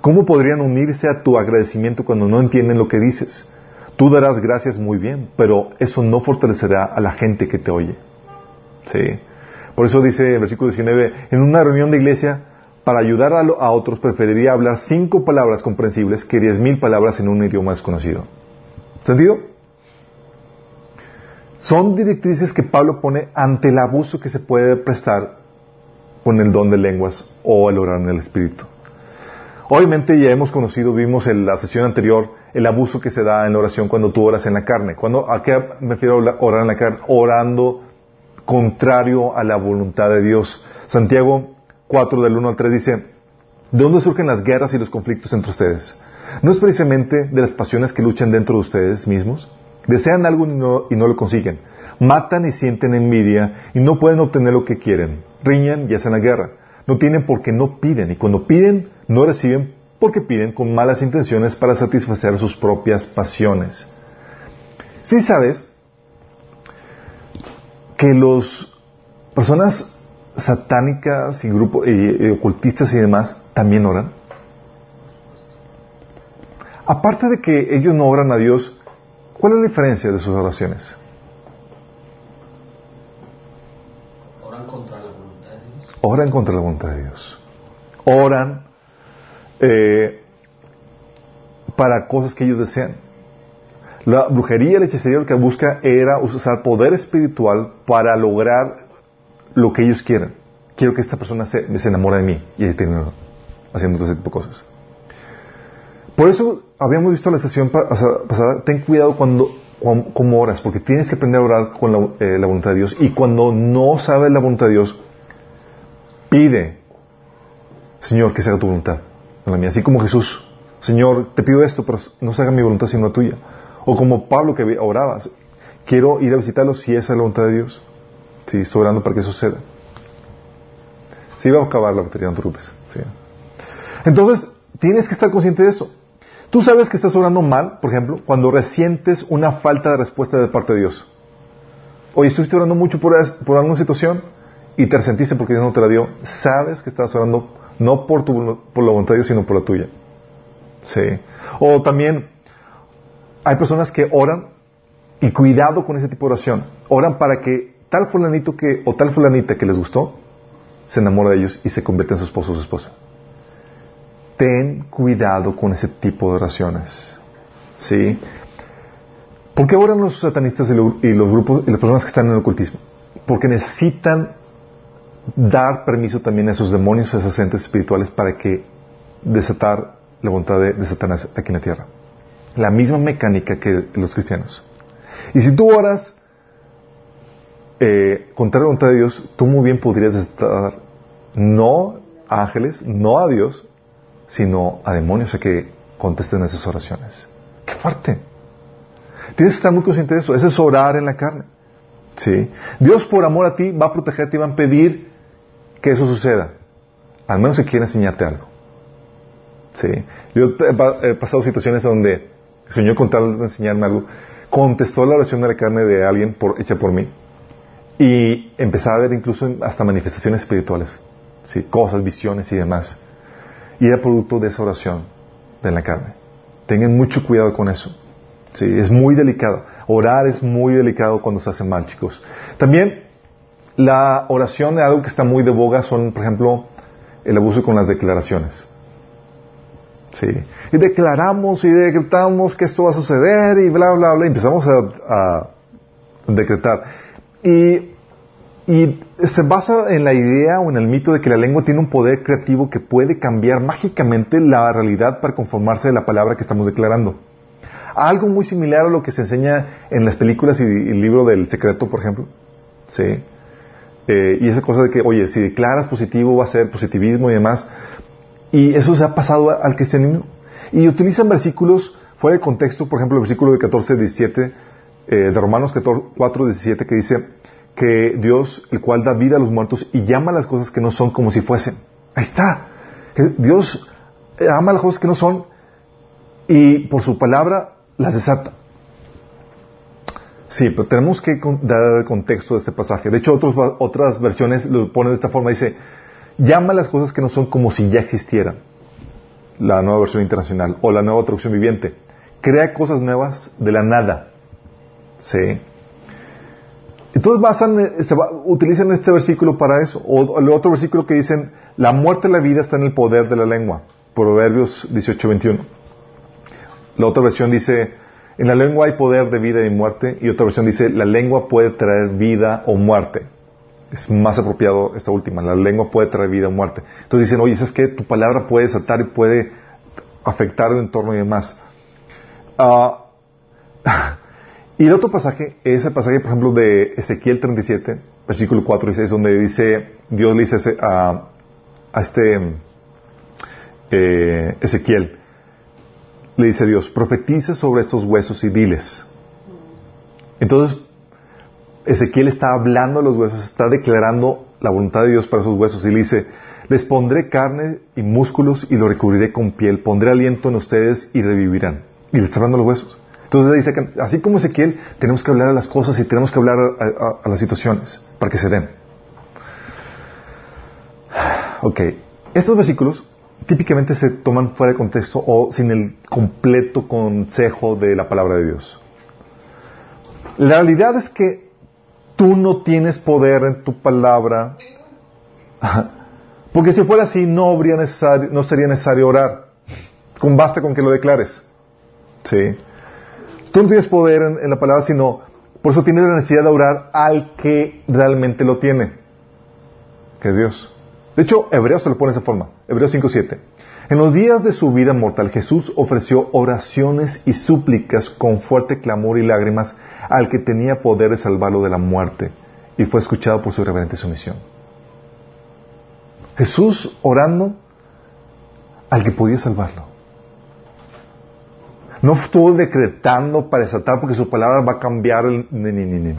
¿Cómo podrían unirse a tu agradecimiento cuando no entienden lo que dices? Tú darás gracias muy bien, pero eso no fortalecerá a la gente que te oye. Sí. Por eso dice el versículo 19, en una reunión de iglesia, para ayudar a, otros preferiría hablar cinco palabras comprensibles que diez mil palabras en un idioma desconocido. ¿Sentido? Son directrices que Pablo pone ante el abuso que se puede prestar con el don de lenguas o el orar en el Espíritu. Obviamente ya hemos conocido, vimos en la sesión anterior, el abuso que se da en la oración cuando tú oras en la carne. Cuando, ¿A qué me refiero orar en la carne? Orando contrario a la voluntad de Dios. Santiago 4 del 1 al 3 dice, ¿de dónde surgen las guerras y los conflictos entre ustedes? ¿No es precisamente de las pasiones que luchan dentro de ustedes mismos? Desean algo y no, lo consiguen. Matan y sienten envidia y no pueden obtener lo que quieren. Riñan y hacen la guerra. No tienen porque no piden y cuando piden no reciben porque piden con malas intenciones para satisfacer sus propias pasiones. Si sabes que los personas satánicas y grupos ocultistas y demás también oran? Aparte de que ellos no oran a Dios, ¿cuál es la diferencia de sus oraciones? Oran contra la voluntad de Dios. Oran contra la voluntad de Dios. Oran eh, para cosas que ellos desean. La brujería, la hechicería lo que busca era usar poder espiritual para lograr lo que ellos quieren. Quiero que esta persona se, se enamore de mí y termino haciendo todo ese tipo de cosas. Por eso habíamos visto la sesión pasada, ten cuidado cuando, como oras, porque tienes que aprender a orar con la, eh, voluntad de Dios. Y cuando no sabes la voluntad de Dios, pide, Señor, que se haga tu voluntad, mía. Así como Jesús, Señor, te pido esto, pero no se haga mi voluntad sino la tuya. O como Pablo que oraba, quiero ir a visitarlo si esa es la voluntad de Dios. Si estoy orando para que suceda. Si va a acabar la batería, no te preocupes. Entonces, tienes que estar consciente de eso. Tú sabes que estás orando mal, por ejemplo, cuando resientes una falta de respuesta de parte de Dios. Oye, estuviste orando mucho por, alguna situación y te resentiste porque Dios no te la dio. Sabes que estás orando no por, tu, por la voluntad de Dios, sino por la tuya. Sí. O también hay personas que oran y cuidado con ese tipo de oración. Oran para que tal fulanito que, o tal fulanita que les gustó, se enamore de ellos y se convierta en su esposo o su esposa. Ten cuidado con ese tipo de oraciones. ¿Sí? ¿Por qué oran los satanistas y los grupos y las personas que están en el ocultismo? Porque necesitan dar permiso también a esos demonios, a esos entes espirituales para que desatar la voluntad de, Satanás aquí en la tierra la misma mecánica que los cristianos. Y si tú oras eh, contra la voluntad de Dios, tú muy bien podrías estar no a ángeles, no a Dios, sino a demonios a que contesten esas oraciones. ¡Qué fuerte! Tienes que estar muy consciente de eso. Ese es orar en la carne. ¿Sí? Dios por amor a ti va a protegerte y va a pedir que eso suceda. Al menos si quiere enseñarte algo. ¿Sí? Yo he pasado situaciones donde el Señor, con tal de enseñarme algo, contestó la oración de la carne de alguien por, hecha por mí y empezaba a ver incluso hasta manifestaciones espirituales, ¿sí? cosas, visiones y demás. Y era producto de esa oración. de la carne. Tengan mucho cuidado con eso. Sí, es muy delicado. Orar es muy delicado cuando se hace mal, chicos. También la oración, algo que está muy de boga, son, por ejemplo, el abuso con las declaraciones. Sí. Y declaramos y decretamos que esto va a suceder y bla, bla, bla. Y empezamos a, a decretar. Y, y se basa en la idea o en el mito de que la lengua tiene un poder creativo que puede cambiar mágicamente la realidad para conformarse de la palabra que estamos declarando. Algo muy similar a lo que se enseña en las películas y el libro del secreto, por ejemplo. ¿Sí? Eh, y esa cosa de que, oye, si declaras positivo va a ser positivismo y demás. Y eso se ha pasado al cristianismo. Y utilizan versículos fuera de contexto, por ejemplo, el versículo de 14, 17, eh, de Romanos 4, 17, que dice que Dios, el cual da vida a los muertos y llama las cosas que no son como si fuesen. Ahí está. Dios ama las cosas que no son y por su palabra las desata. Sí, pero tenemos que dar el contexto de este pasaje. De hecho, otras versiones lo ponen de esta forma. Dice, llama las cosas que no son como si ya existieran. La nueva versión internacional o la nueva traducción viviente. Crea cosas nuevas de la nada. Sí. Entonces basan, se utilizan este versículo para eso. O el otro versículo que dicen, la muerte y la vida está en el poder de la lengua. Proverbios 18-21. La otra versión dice, en la lengua hay poder de vida y muerte, y otra versión dice, la lengua puede traer vida o muerte. Es más apropiado esta última, la lengua puede traer vida o muerte. Entonces dicen, oye, ¿sabes qué? Tu palabra puede saltar y puede afectar el entorno y demás. Ah, [laughs] y el otro pasaje es el pasaje, por ejemplo, de Ezequiel 37, versículo 4 y 6, donde dice, Dios le dice a, este eh, Ezequiel, le dice Dios, profetiza sobre estos huesos y diles. Entonces, Ezequiel está hablando a los huesos, está declarando la voluntad de Dios para esos huesos y le dice, les pondré carne y músculos y lo recubriré con piel, pondré aliento en ustedes y revivirán. Y le está hablando a los huesos. Entonces dice que así como Ezequiel, tenemos que hablar a las cosas y tenemos que hablar a, las situaciones para que se den. [sighs] Ok, estos versículos típicamente se toman fuera de contexto o sin el completo consejo de la palabra de Dios. La realidad es que tú no tienes poder en tu palabra, [laughs] porque si fuera así no, habría necesario, no sería necesario orar, basta con que lo declares. ¿Sí? Tú no tienes poder en, la palabra, sino por eso tienes la necesidad de orar al que realmente lo tiene, que es Dios. De hecho, Hebreos se lo pone de esa forma. Hebreos 5.7. En los días de su vida mortal, Jesús ofreció oraciones y súplicas con fuerte clamor y lágrimas al que tenía poder de salvarlo de la muerte y fue escuchado por su reverente sumisión. Jesús orando al que podía salvarlo. No estuvo decretando para desatar porque su palabra va a cambiar. El...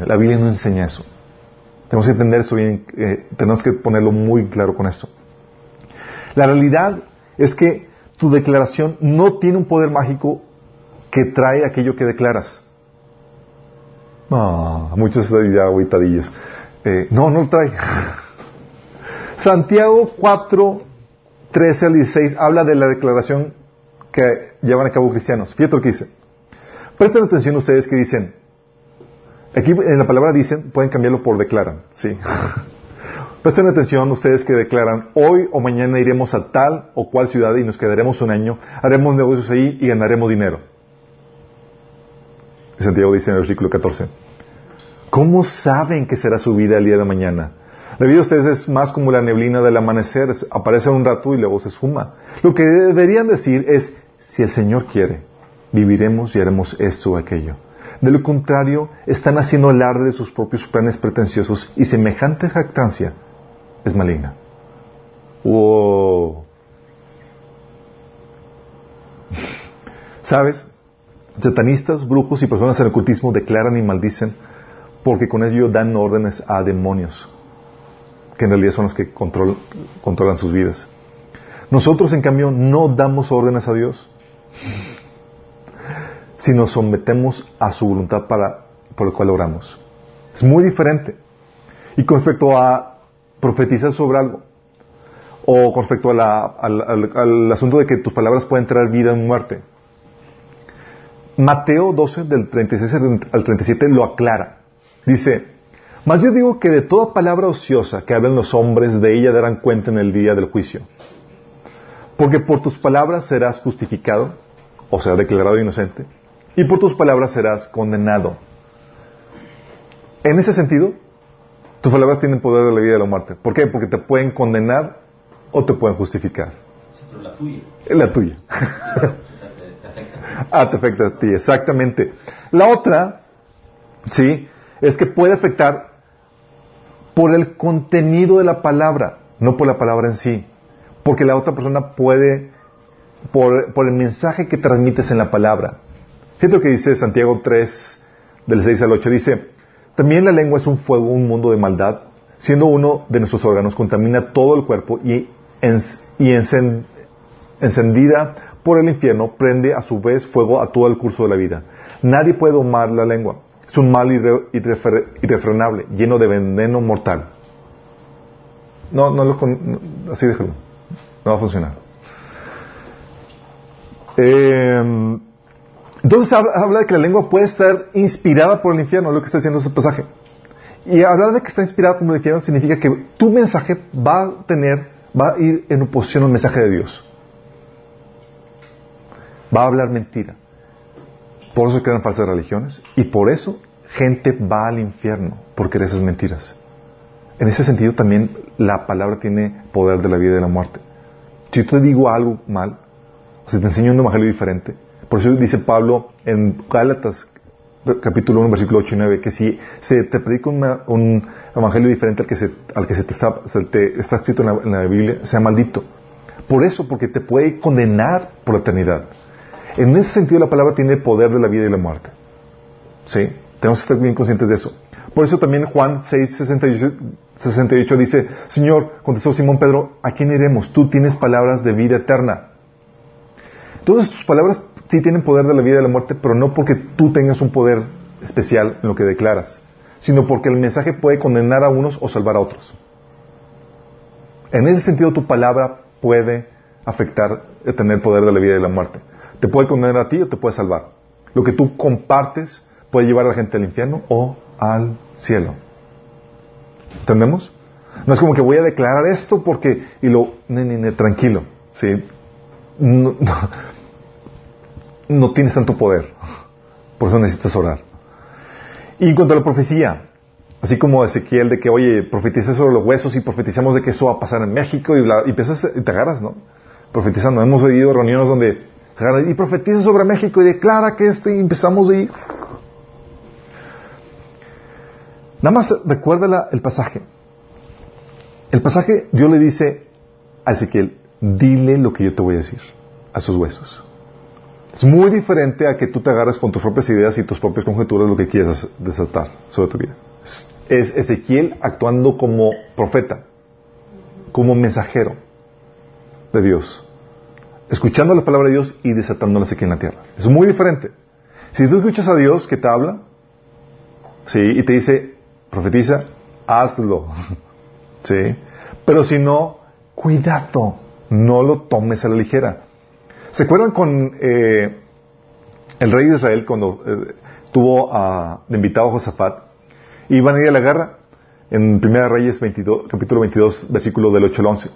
La Biblia no enseña eso. Tenemos que entender esto bien, eh, tenemos que ponerlo muy claro con esto. La realidad es que tu declaración no tiene un poder mágico que trae aquello que declaras. Ah, muchos ya aguitadillos. Eh, no, no lo trae. [laughs] Santiago 4, 13 al 16 habla de la declaración que llevan a cabo cristianos. Fíjate lo dice. Presten atención ustedes que dicen, Aquí en la palabra dicen, pueden cambiarlo por declaran, sí. [laughs] Presten atención ustedes que declaran, hoy o mañana iremos a tal o cual ciudad y nos quedaremos un año, haremos negocios ahí y ganaremos dinero. Santiago dice en el versículo 14, ¿cómo saben que será su vida el día de mañana? La vida de ustedes es más como la neblina del amanecer, aparece un rato y luego se esfuma. Lo que deberían decir es, si el Señor quiere, viviremos y haremos esto o aquello. De lo contrario, están haciendo alarde de sus propios planes pretenciosos y semejante jactancia es maligna. Wow. ¿Sabes? Satanistas, brujos y personas en ocultismo declaran y maldicen porque con ello dan órdenes a demonios, que en realidad son los que controlan sus vidas. Nosotros, en cambio, no damos órdenes a Dios si nos sometemos a su voluntad para, por el cual oramos. Es muy diferente. Y con respecto a profetizar sobre algo, O con respecto al, al- asunto de que tus palabras pueden traer vida o muerte. Mateo 12, del 36 al 37, lo aclara. Dice, mas yo digo que de toda palabra ociosa que hablan los hombres, de ella darán cuenta en el día del juicio. Porque por tus palabras serás justificado, o sea, declarado inocente, y por tus palabras serás condenado. En ese sentido, tus palabras tienen poder de la vida y de la muerte. ¿Por qué? Porque te pueden condenar o te pueden justificar. Sí, pero la tuya. Es la tuya. [laughs] O sea, te, te afecta. ah, te afecta a ti, exactamente. La otra, sí, es que puede afectar por el contenido de la palabra, no por la palabra en sí. Porque la otra persona puede, por, el mensaje que transmites en la palabra. Fíjate lo que dice Santiago 3, del 6 al 8. Dice, también la lengua es un fuego, un mundo de maldad. Siendo uno de nuestros órganos, contamina todo el cuerpo y, ens- y encen- encendida por el infierno, prende a su vez fuego a todo el curso de la vida. Nadie puede domar la lengua. Es un mal irrefrenable, lleno de veneno mortal. No, no lo no, así déjalo. No va a funcionar. Eh, entonces habla, de que la lengua puede estar inspirada por el infierno, lo que está diciendo ese pasaje. Y hablar de que está inspirada por el infierno significa que tu mensaje va a tener, va a ir en oposición al mensaje de Dios. Va a hablar mentira. Por eso crean falsas religiones y por eso gente va al infierno por creer esas mentiras. En ese sentido también la palabra tiene poder de la vida y de la muerte. Si yo te digo algo mal, si te enseño un evangelio diferente, por eso dice Pablo en Gálatas capítulo 1, versículo 8 y 9, que si se te predica una- un evangelio diferente al que se, al que se te, está, se te está escrito en la, en la Biblia, sea maldito. Por eso, porque te puede condenar por la eternidad. En ese sentido, la palabra tiene el poder de la vida y la muerte. ¿Sí? Tenemos que estar bien conscientes de eso. Por eso también Juan 6, 68, 68 dice, Señor, contestó Simón Pedro, ¿a quién iremos? Tú tienes palabras de vida eterna. Todas tus palabras sí tienen poder de la vida y de la muerte, pero no porque tú tengas un poder especial en lo que declaras, sino porque el mensaje puede condenar a unos o salvar a otros. En ese sentido, tu palabra puede afectar, eh, tener poder de la vida y de la muerte. Te puede condenar a ti o te puede salvar. Lo que tú compartes puede llevar a la gente al infierno o al cielo. ¿Entendemos? No es como que voy a declarar esto porque, y lo, ne, ne, ne, tranquilo, ¿sí? [laughs] no tienes tanto poder. Por eso necesitas orar. Y en cuanto a la profecía, así como Ezequiel de que, oye, profetiza sobre los huesos y profetizamos de que eso va a pasar en México y, bla, y empiezas, y te agarras, ¿no? Profetizando. Hemos oído reuniones donde se agarra y profetiza sobre México y declara que este, y empezamos ahí. Nada más recuerda el pasaje. El pasaje, Dios le dice a Ezequiel, dile lo que yo te voy a decir a sus huesos. Es muy diferente a que tú te agarres con tus propias ideas y tus propias conjeturas lo que quieres desatar sobre tu vida. Es, es Ezequiel actuando como profeta, como mensajero de Dios, escuchando la palabra de Dios y desatándolas aquí en la tierra. Es muy diferente. Si tú escuchas a Dios que te habla, sí, y te dice, profetiza, hazlo. [laughs] ¿Sí? Pero si no, cuidado, no lo tomes a la ligera. ¿Se acuerdan con eh, el rey de Israel cuando eh, tuvo de invitado a Josafat? Iban a ir a la guerra en 1 Reyes 22, capítulo 22, versículo del 8 al 11.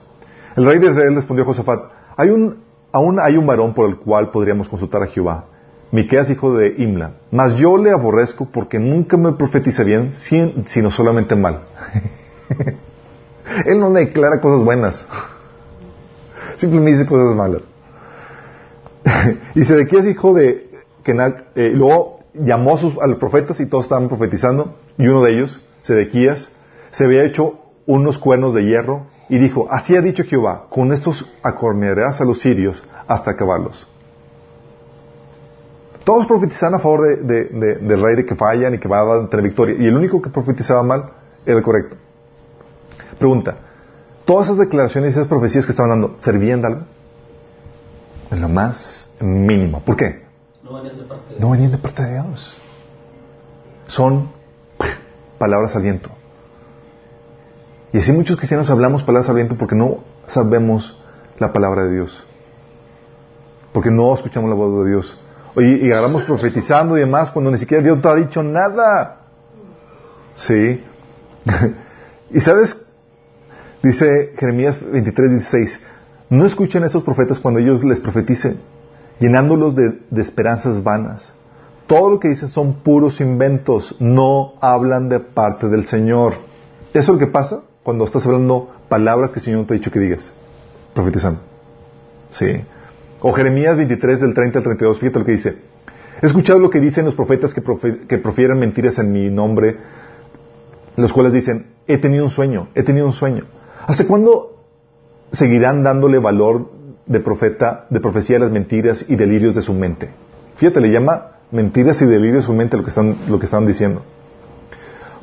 El rey de Israel respondió a Josafat, hay un, aún hay un varón por el cual podríamos consultar a Jehová, Miqueas hijo de Imla, mas yo le aborrezco porque nunca me profetiza bien, sin- sino solamente mal. [laughs] Él no declara cosas buenas. Simplemente dice cosas malas. [laughs] y Sedequías, hijo de Kenac, eh, luego llamó a, los profetas y todos estaban profetizando. Y uno de ellos, Sedequías, se había hecho unos cuernos de hierro y dijo, así ha dicho Jehová, con estos acornearás a los sirios hasta acabarlos. Todos profetizaban a favor de- de- de- del rey de que fallan y que va a tener victoria. Y el único que profetizaba mal era el correcto. Pregunta, ¿todas esas declaraciones y esas profecías que estaban dando servían de? En lo más mínimo. ¿Por qué? No venían de parte de No venían de parte de Dios. Son palabras al viento. Y así muchos cristianos hablamos palabras al viento porque no sabemos la palabra de Dios. Porque no escuchamos la voz de Dios. Oye, y agarramos [laughs] profetizando y demás cuando ni siquiera Dios te ha dicho nada. Sí. [laughs] y sabes, dice Jeremías 23, 16, no escuchen a esos profetas cuando ellos les profeticen, llenándolos de, esperanzas vanas. Todo lo que dicen son puros inventos, no hablan de parte del Señor. Eso es lo que pasa cuando estás hablando palabras que el Señor no te ha dicho que digas, profetizando. Sí. O Jeremías 23 del 30 al 32, fíjate lo que dice. He escuchado lo que dicen los profetas que, profieren mentiras en mi nombre, los cuales dicen, he tenido un sueño, he tenido un sueño. ¿Hasta cuándo seguirán dándole valor de profeta, de profecía a las mentiras y delirios de su mente? Fíjate, le llama mentiras y delirios de su mente lo que están, lo que están diciendo.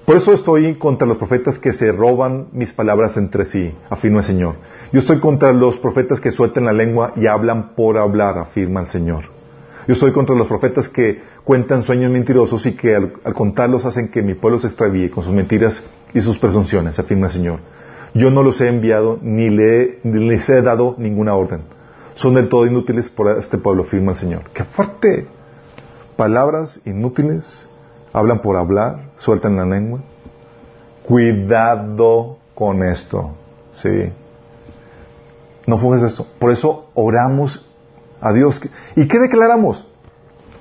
Por eso estoy contra los profetas que se roban mis palabras entre sí, afirma el Señor. Yo estoy contra los profetas que sueltan la lengua y hablan por hablar, afirma el Señor. Yo estoy contra los profetas que cuentan sueños mentirosos y que al, contarlos hacen que mi pueblo se extravíe con sus mentiras y sus presunciones, afirma el Señor. Yo no los he enviado ni, les he dado ninguna orden. Son del todo inútiles por este pueblo, afirma el Señor. ¡Qué fuerte! Palabras inútiles hablan por hablar, sueltan la lengua. Cuidado con esto, ¿sí? No fumes esto. Por eso oramos a Dios. ¿Y qué declaramos?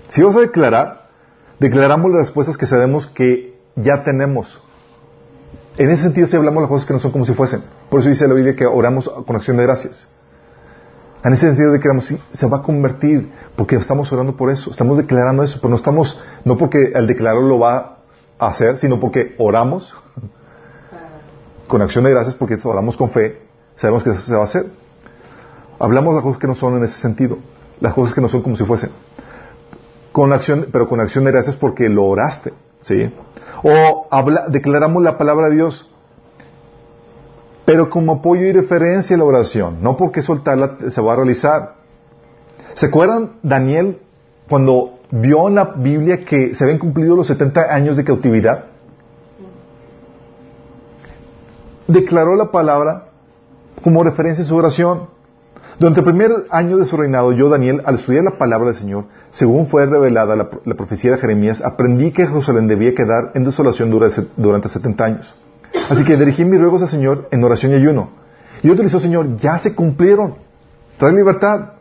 Si vas a declarar, declaramos las respuestas que sabemos que ya tenemos. En ese sentido, si hablamos las cosas que no son como si fuesen. Por eso dice la Biblia que oramos con acción de gracias. En ese sentido declaramos, sí, se va a convertir, porque estamos orando por eso, estamos declarando eso, pero no estamos, no porque al declararlo lo va a hacer, sino porque oramos con acción de gracias, porque oramos con fe, sabemos que eso se va a hacer. Hablamos las cosas que no son en ese sentido, las cosas que no son como si fuesen. Con acción, pero con acción de gracias porque lo oraste, ¿sí? O habla, declaramos la palabra de Dios pero como apoyo y referencia a la oración, no porque soltarla se va a realizar. ¿Se acuerdan Daniel cuando vio en la Biblia que se habían cumplido los 70 años de cautividad? Declaró la palabra como referencia en su oración. Durante el primer año de su reinado, yo, Daniel, al estudiar la palabra del Señor, según fue revelada la, profecía de Jeremías, aprendí que Jerusalén debía quedar en desolación durante 70 años. Así que dirigí mis ruegos al Señor en oración y ayuno. Y yo utilizó, Señor, ya se cumplieron. Trae libertad.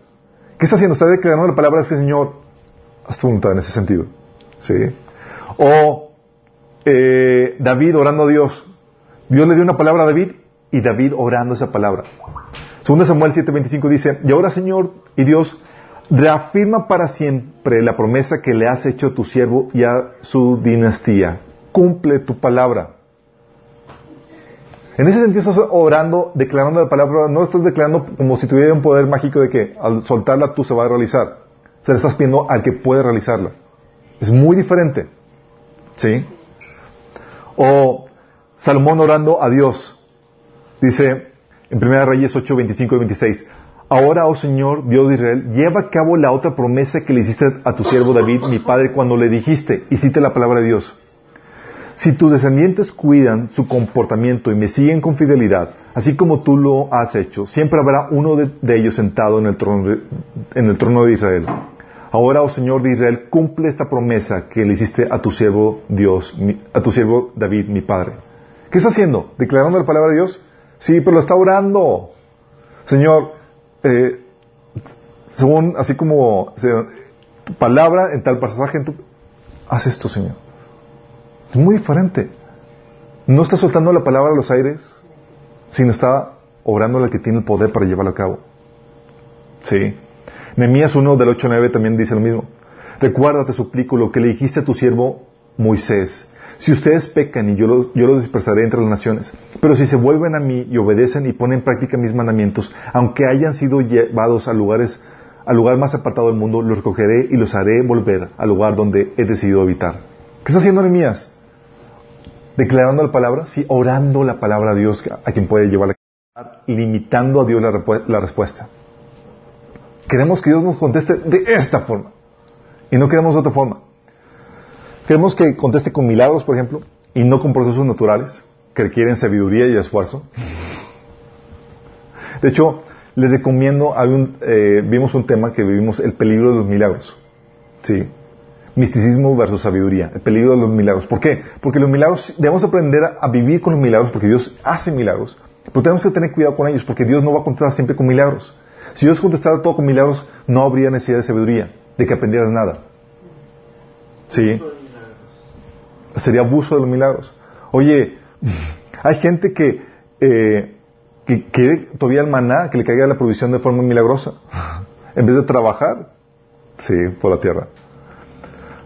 ¿Qué está haciendo? Está declarando la palabra de ese Señor. Haz tu voluntad en ese sentido. ¿Sí? O eh, David orando a Dios. Dios le dio una palabra a David y David orando esa palabra. Segunda Samuel 7:25 dice, y ahora Señor y Dios, reafirma para siempre la promesa que le has hecho a tu siervo y a su dinastía. Cumple tu palabra. En ese sentido estás orando, declarando la palabra, no estás declarando como si tuviera un poder mágico de que al soltarla tú se va a realizar. Se le estás pidiendo al que puede realizarla. Es muy diferente. ¿Sí? O Salomón orando a Dios. Dice en 1 Reyes 8, 25 y 26. Ahora, oh Señor, Dios de Israel, lleva a cabo la otra promesa que le hiciste a tu siervo David, mi padre, cuando le dijiste, y cite la palabra de Dios. Si tus descendientes cuidan su comportamiento y me siguen con fidelidad, así como tú lo has hecho, siempre habrá uno de, ellos sentado en el, trono de, en el trono de Israel. Ahora, oh Señor de Israel, cumple esta promesa que le hiciste a tu siervo Dios, a tu siervo David, mi padre. ¿Qué está haciendo? ¿Declarando la palabra de Dios? Sí, pero lo está orando. Señor, eh, según, así como tu palabra en tal pasaje, en tu, haz esto, Señor. Es muy diferente. No está soltando la palabra a los aires, sino está obrando al que tiene el poder para llevarlo a cabo. Sí. Nehemías 1 del 8 9 también dice lo mismo. Recuerda, te suplico, lo que le dijiste a tu siervo Moisés. Si ustedes pecan y yo los, yo los dispersaré entre las naciones, pero si se vuelven a mí y obedecen y ponen en práctica mis mandamientos, aunque hayan sido llevados a lugares, al lugar más apartado del mundo, los recogeré y los haré volver al lugar donde he decidido habitar. ¿Qué está haciendo Nehemías? declarando la palabra, sí, orando la palabra a Dios a quien puede llevar la limitando a Dios la, respuesta. Queremos que Dios nos conteste de esta forma y no queremos de otra forma. Queremos que conteste con milagros, por ejemplo, y no con procesos naturales. que requieren sabiduría y esfuerzo. De hecho, les recomiendo, eh, vimos un tema que vivimos, el peligro de los milagros. Sí. Misticismo versus sabiduría, el peligro de los milagros. ¿Por qué? Porque los milagros, debemos aprender a, a vivir con los milagros porque Dios hace milagros. Pero tenemos que tener cuidado con ellos porque Dios no va a contestar siempre con milagros. Si Dios contestara todo con milagros, no habría necesidad de sabiduría, de que aprendieras nada. Sí. Sería abuso de los milagros. Oye, hay gente que, eh, que quiere todavía el maná, que le caiga la provisión de forma milagrosa, en vez de trabajar, sí, por la tierra.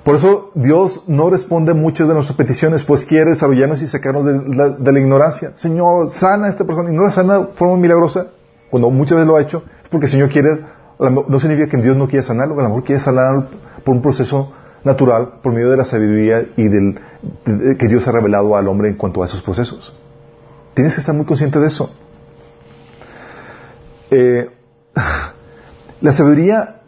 Por eso Dios no responde muchas de nuestras peticiones, pues quiere desarrollarnos y sacarnos de la, ignorancia. Señor, sana a esta persona y no la sana de forma milagrosa, cuando muchas veces lo ha hecho, es porque el Señor quiere, no significa que Dios no quiere sanarlo, a lo mejor quiere sanarlo por un proceso natural, por medio de la sabiduría y del de- que Dios ha revelado al hombre en cuanto a esos procesos. Tienes que estar muy consciente de eso. Eh, [laughs] la sabiduría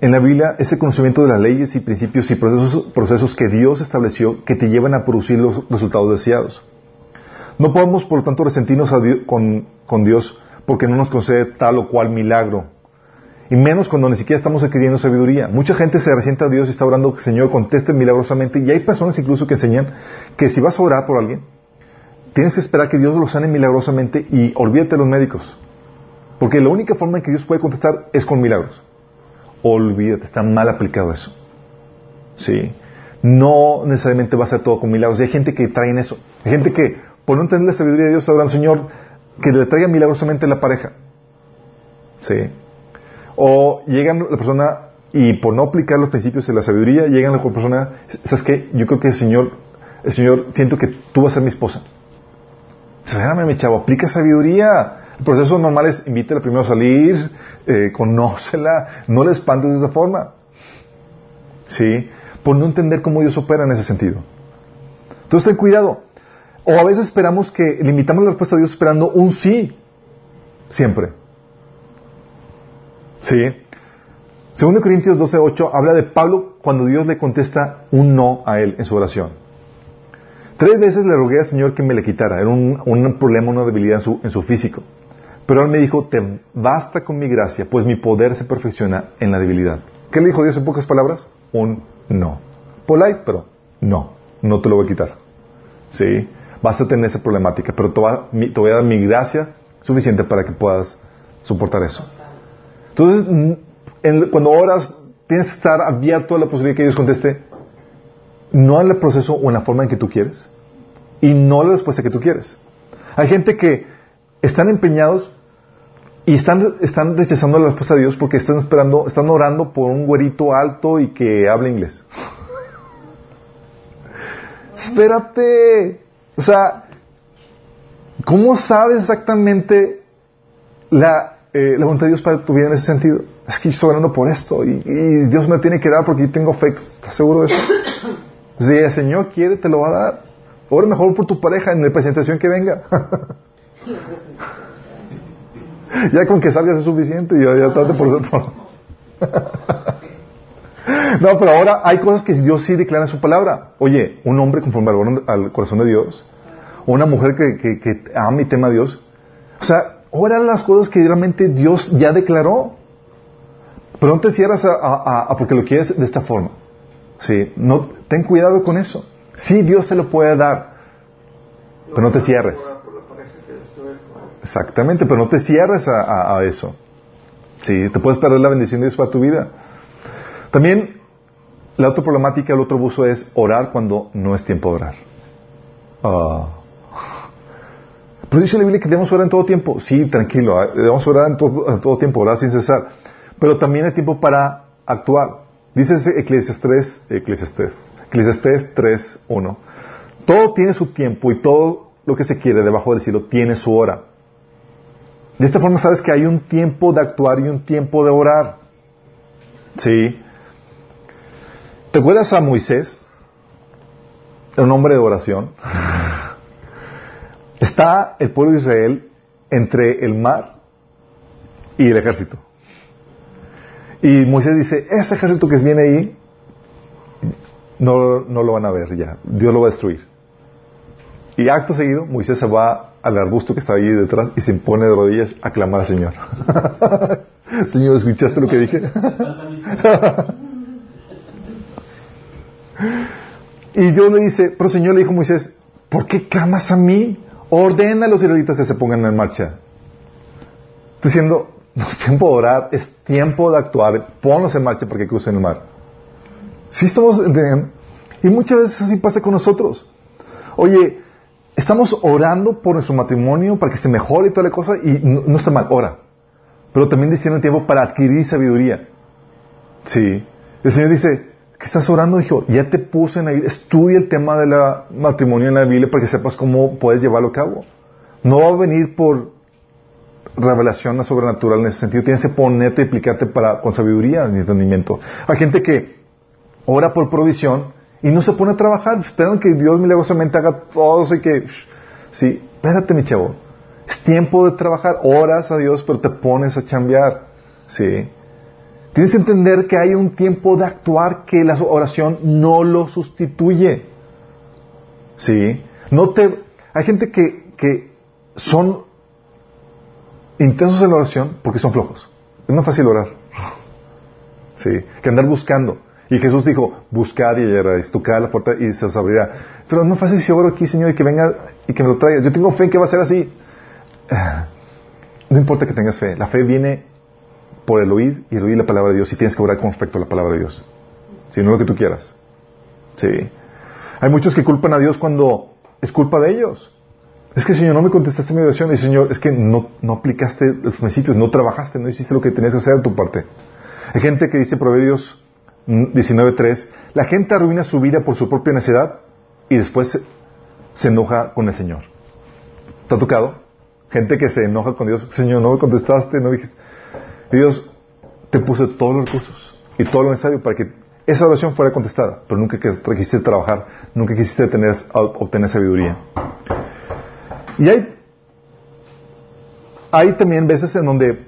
en la Biblia es el conocimiento de las leyes y principios y procesos, procesos que Dios estableció que te llevan a producir los resultados deseados. No podemos, por lo tanto, resentirnos con Dios porque no nos concede tal o cual milagro. Y menos cuando ni siquiera estamos adquiriendo sabiduría. Mucha gente se resiente a Dios y está orando que Señor conteste milagrosamente. Y hay personas incluso que enseñan que si vas a orar por alguien, tienes que esperar que Dios lo sane milagrosamente y olvídate de los médicos. Porque la única forma en que Dios puede contestar es con milagros. Olvídate, está mal aplicado eso. Sí. No necesariamente va a ser todo con milagros. Y hay gente que trae en eso. Hay gente que, por no entender la sabiduría de Dios, está orando, Señor, que le traiga milagrosamente la pareja. Sí. O llegan la persona y por no aplicar los principios de la sabiduría, llegan la persona, ¿sabes qué? Yo creo que el Señor, el Señor, siento que tú vas a ser mi esposa. Espérame, mi chavo, aplica sabiduría. El proceso normal es invítela primero a salir, eh, conócela, no le espantes de esa forma. ¿Sí? Por no entender cómo Dios opera en ese sentido. Entonces ten cuidado. O a veces esperamos que, limitamos la respuesta a Dios esperando un sí. Siempre. ¿Sí? 2 Corintios 12:8 habla de Pablo cuando Dios le contesta un no a él en su oración. Tres veces le rogué al Señor que me le quitara. Era un, problema, una debilidad en su, en su físico. Pero él me dijo, te basta con mi gracia, pues mi poder se perfecciona en la debilidad. ¿Qué le dijo Dios en pocas palabras? Un no. Polite, pero no. No te lo voy a quitar. ¿Sí? Vas a tener esa problemática, pero te voy a dar mi gracia suficiente para que puedas soportar eso. Entonces, en- cuando oras, tienes que estar abierto a la posibilidad que Dios conteste, no en el proceso o en la forma en que tú quieres, y no la respuesta que tú quieres. Hay gente que están empeñados y están, están rechazando la respuesta de Dios porque están esperando, están orando por un güerito alto y que hable inglés. [laughs] Espérate. O sea, ¿cómo sabes exactamente la, eh, la voluntad de Dios para tu vida en ese sentido? Es que yo estoy orando por esto y, y Dios me tiene que dar porque yo tengo fe. ¿Estás seguro de eso? [coughs] Si el Señor quiere, te lo va a dar. Ora mejor por tu pareja en la presentación que venga. [laughs] ya con que salgas es suficiente y ya, ya trate por ser. [laughs] No, pero ahora hay cosas que Dios sí declara en su palabra. Oye, un hombre conforme al, corazón- al corazón de Dios, o una mujer que, que, que ama y tema a Dios. O sea, ora las cosas que realmente Dios ya declaró. Pero no te cierras a, porque lo quieres de esta forma. Sí, no, ten cuidado con eso. Sí, Dios te lo puede dar, pero no te cierres. Exactamente, pero no te cierres a, eso. Sí, te puedes perder la bendición de Dios para tu vida. También, la otra problemática, el otro abuso es orar cuando no es tiempo de orar. Ah. Pero dice la Biblia que debemos orar en todo tiempo. Sí, tranquilo, ah, debemos orar en todo, tiempo, orar sin cesar. Pero también hay tiempo para actuar. Dice Eclesiastes, Eclesiastes, Eclesiastes 3, 1. Todo tiene su tiempo y todo lo que se quiere debajo del cielo tiene su hora. De esta forma sabes que hay un tiempo de actuar y un tiempo de orar. ¿Sí? ¿Te acuerdas a Moisés? Era un hombre de oración. Está el pueblo de Israel entre el mar y el ejército. Y Moisés dice, ese ejército que viene ahí, no, no lo van a ver ya. Dios lo va a destruir. Y acto seguido, Moisés se va al arbusto que está ahí detrás y se pone de rodillas a clamar al Señor. [laughs] Señor, ¿escuchaste lo que dije? [laughs] y Dios le dice, pero Señor le dijo a Moisés, ¿por qué clamas a mí? Ordena a los israelitas que se pongan en marcha. Diciendo, no es tiempo de orar, es tiempo de actuar, ponlos en marcha para que crucen el mar. Sí estamos. Y muchas veces así pasa con nosotros. Oye, estamos orando por nuestro matrimonio para que se mejore y toda la cosa, y no, está mal, ora. Pero también diciendo el tiempo para adquirir sabiduría. Sí. El Señor dice, ¿qué estás orando, hijo? Ya te puse en la Biblia, estudia el tema del matrimonio en la Biblia para que sepas cómo puedes llevarlo a cabo. No va a venir por revelación sobrenatural en ese sentido. Tienes que ponerte y explicarte para, con sabiduría y entendimiento. Hay gente que ora por provisión y no se pone a trabajar. Esperan que Dios milagrosamente haga todo eso y que... Sí, espérate mi chavo. Es tiempo de trabajar. Oras a Dios, pero te pones a chambear. Sí. Tienes que entender que hay un tiempo de actuar que la oración no lo sustituye. Sí. No te... Hay gente que, que son intensos en la oración porque son flojos. Es más fácil orar. Sí, que andar buscando. Y Jesús dijo, buscad y hallaréis, tocad la puerta y se os abrirá. Pero es más fácil si oro aquí, Señor, y que venga y que me lo traiga. Yo tengo fe en que va a ser así. [sighs] No importa que tengas fe. La fe viene por el oír y el oír la palabra de Dios y tienes que orar con respecto a la palabra de Dios. Si no lo que tú quieras. Sí. Hay muchos que culpan a Dios cuando es culpa de ellos. Es que, Señor, no me contestaste mi oración. Y, Señor, es que no, no aplicaste los principios, no trabajaste, no hiciste lo que tenías que hacer de tu parte. Hay gente que dice Proverbios 19.3, la gente arruina su vida por su propia necedad y después se, enoja con el Señor. ¿Te tocado? Gente que se enoja con Dios, Señor, no me contestaste, no dijiste. Dios te puso todos los recursos y todo lo necesario para que esa oración fuera contestada, pero nunca quisiste trabajar, nunca quisiste tener, obtener sabiduría. Y hay, hay también veces en donde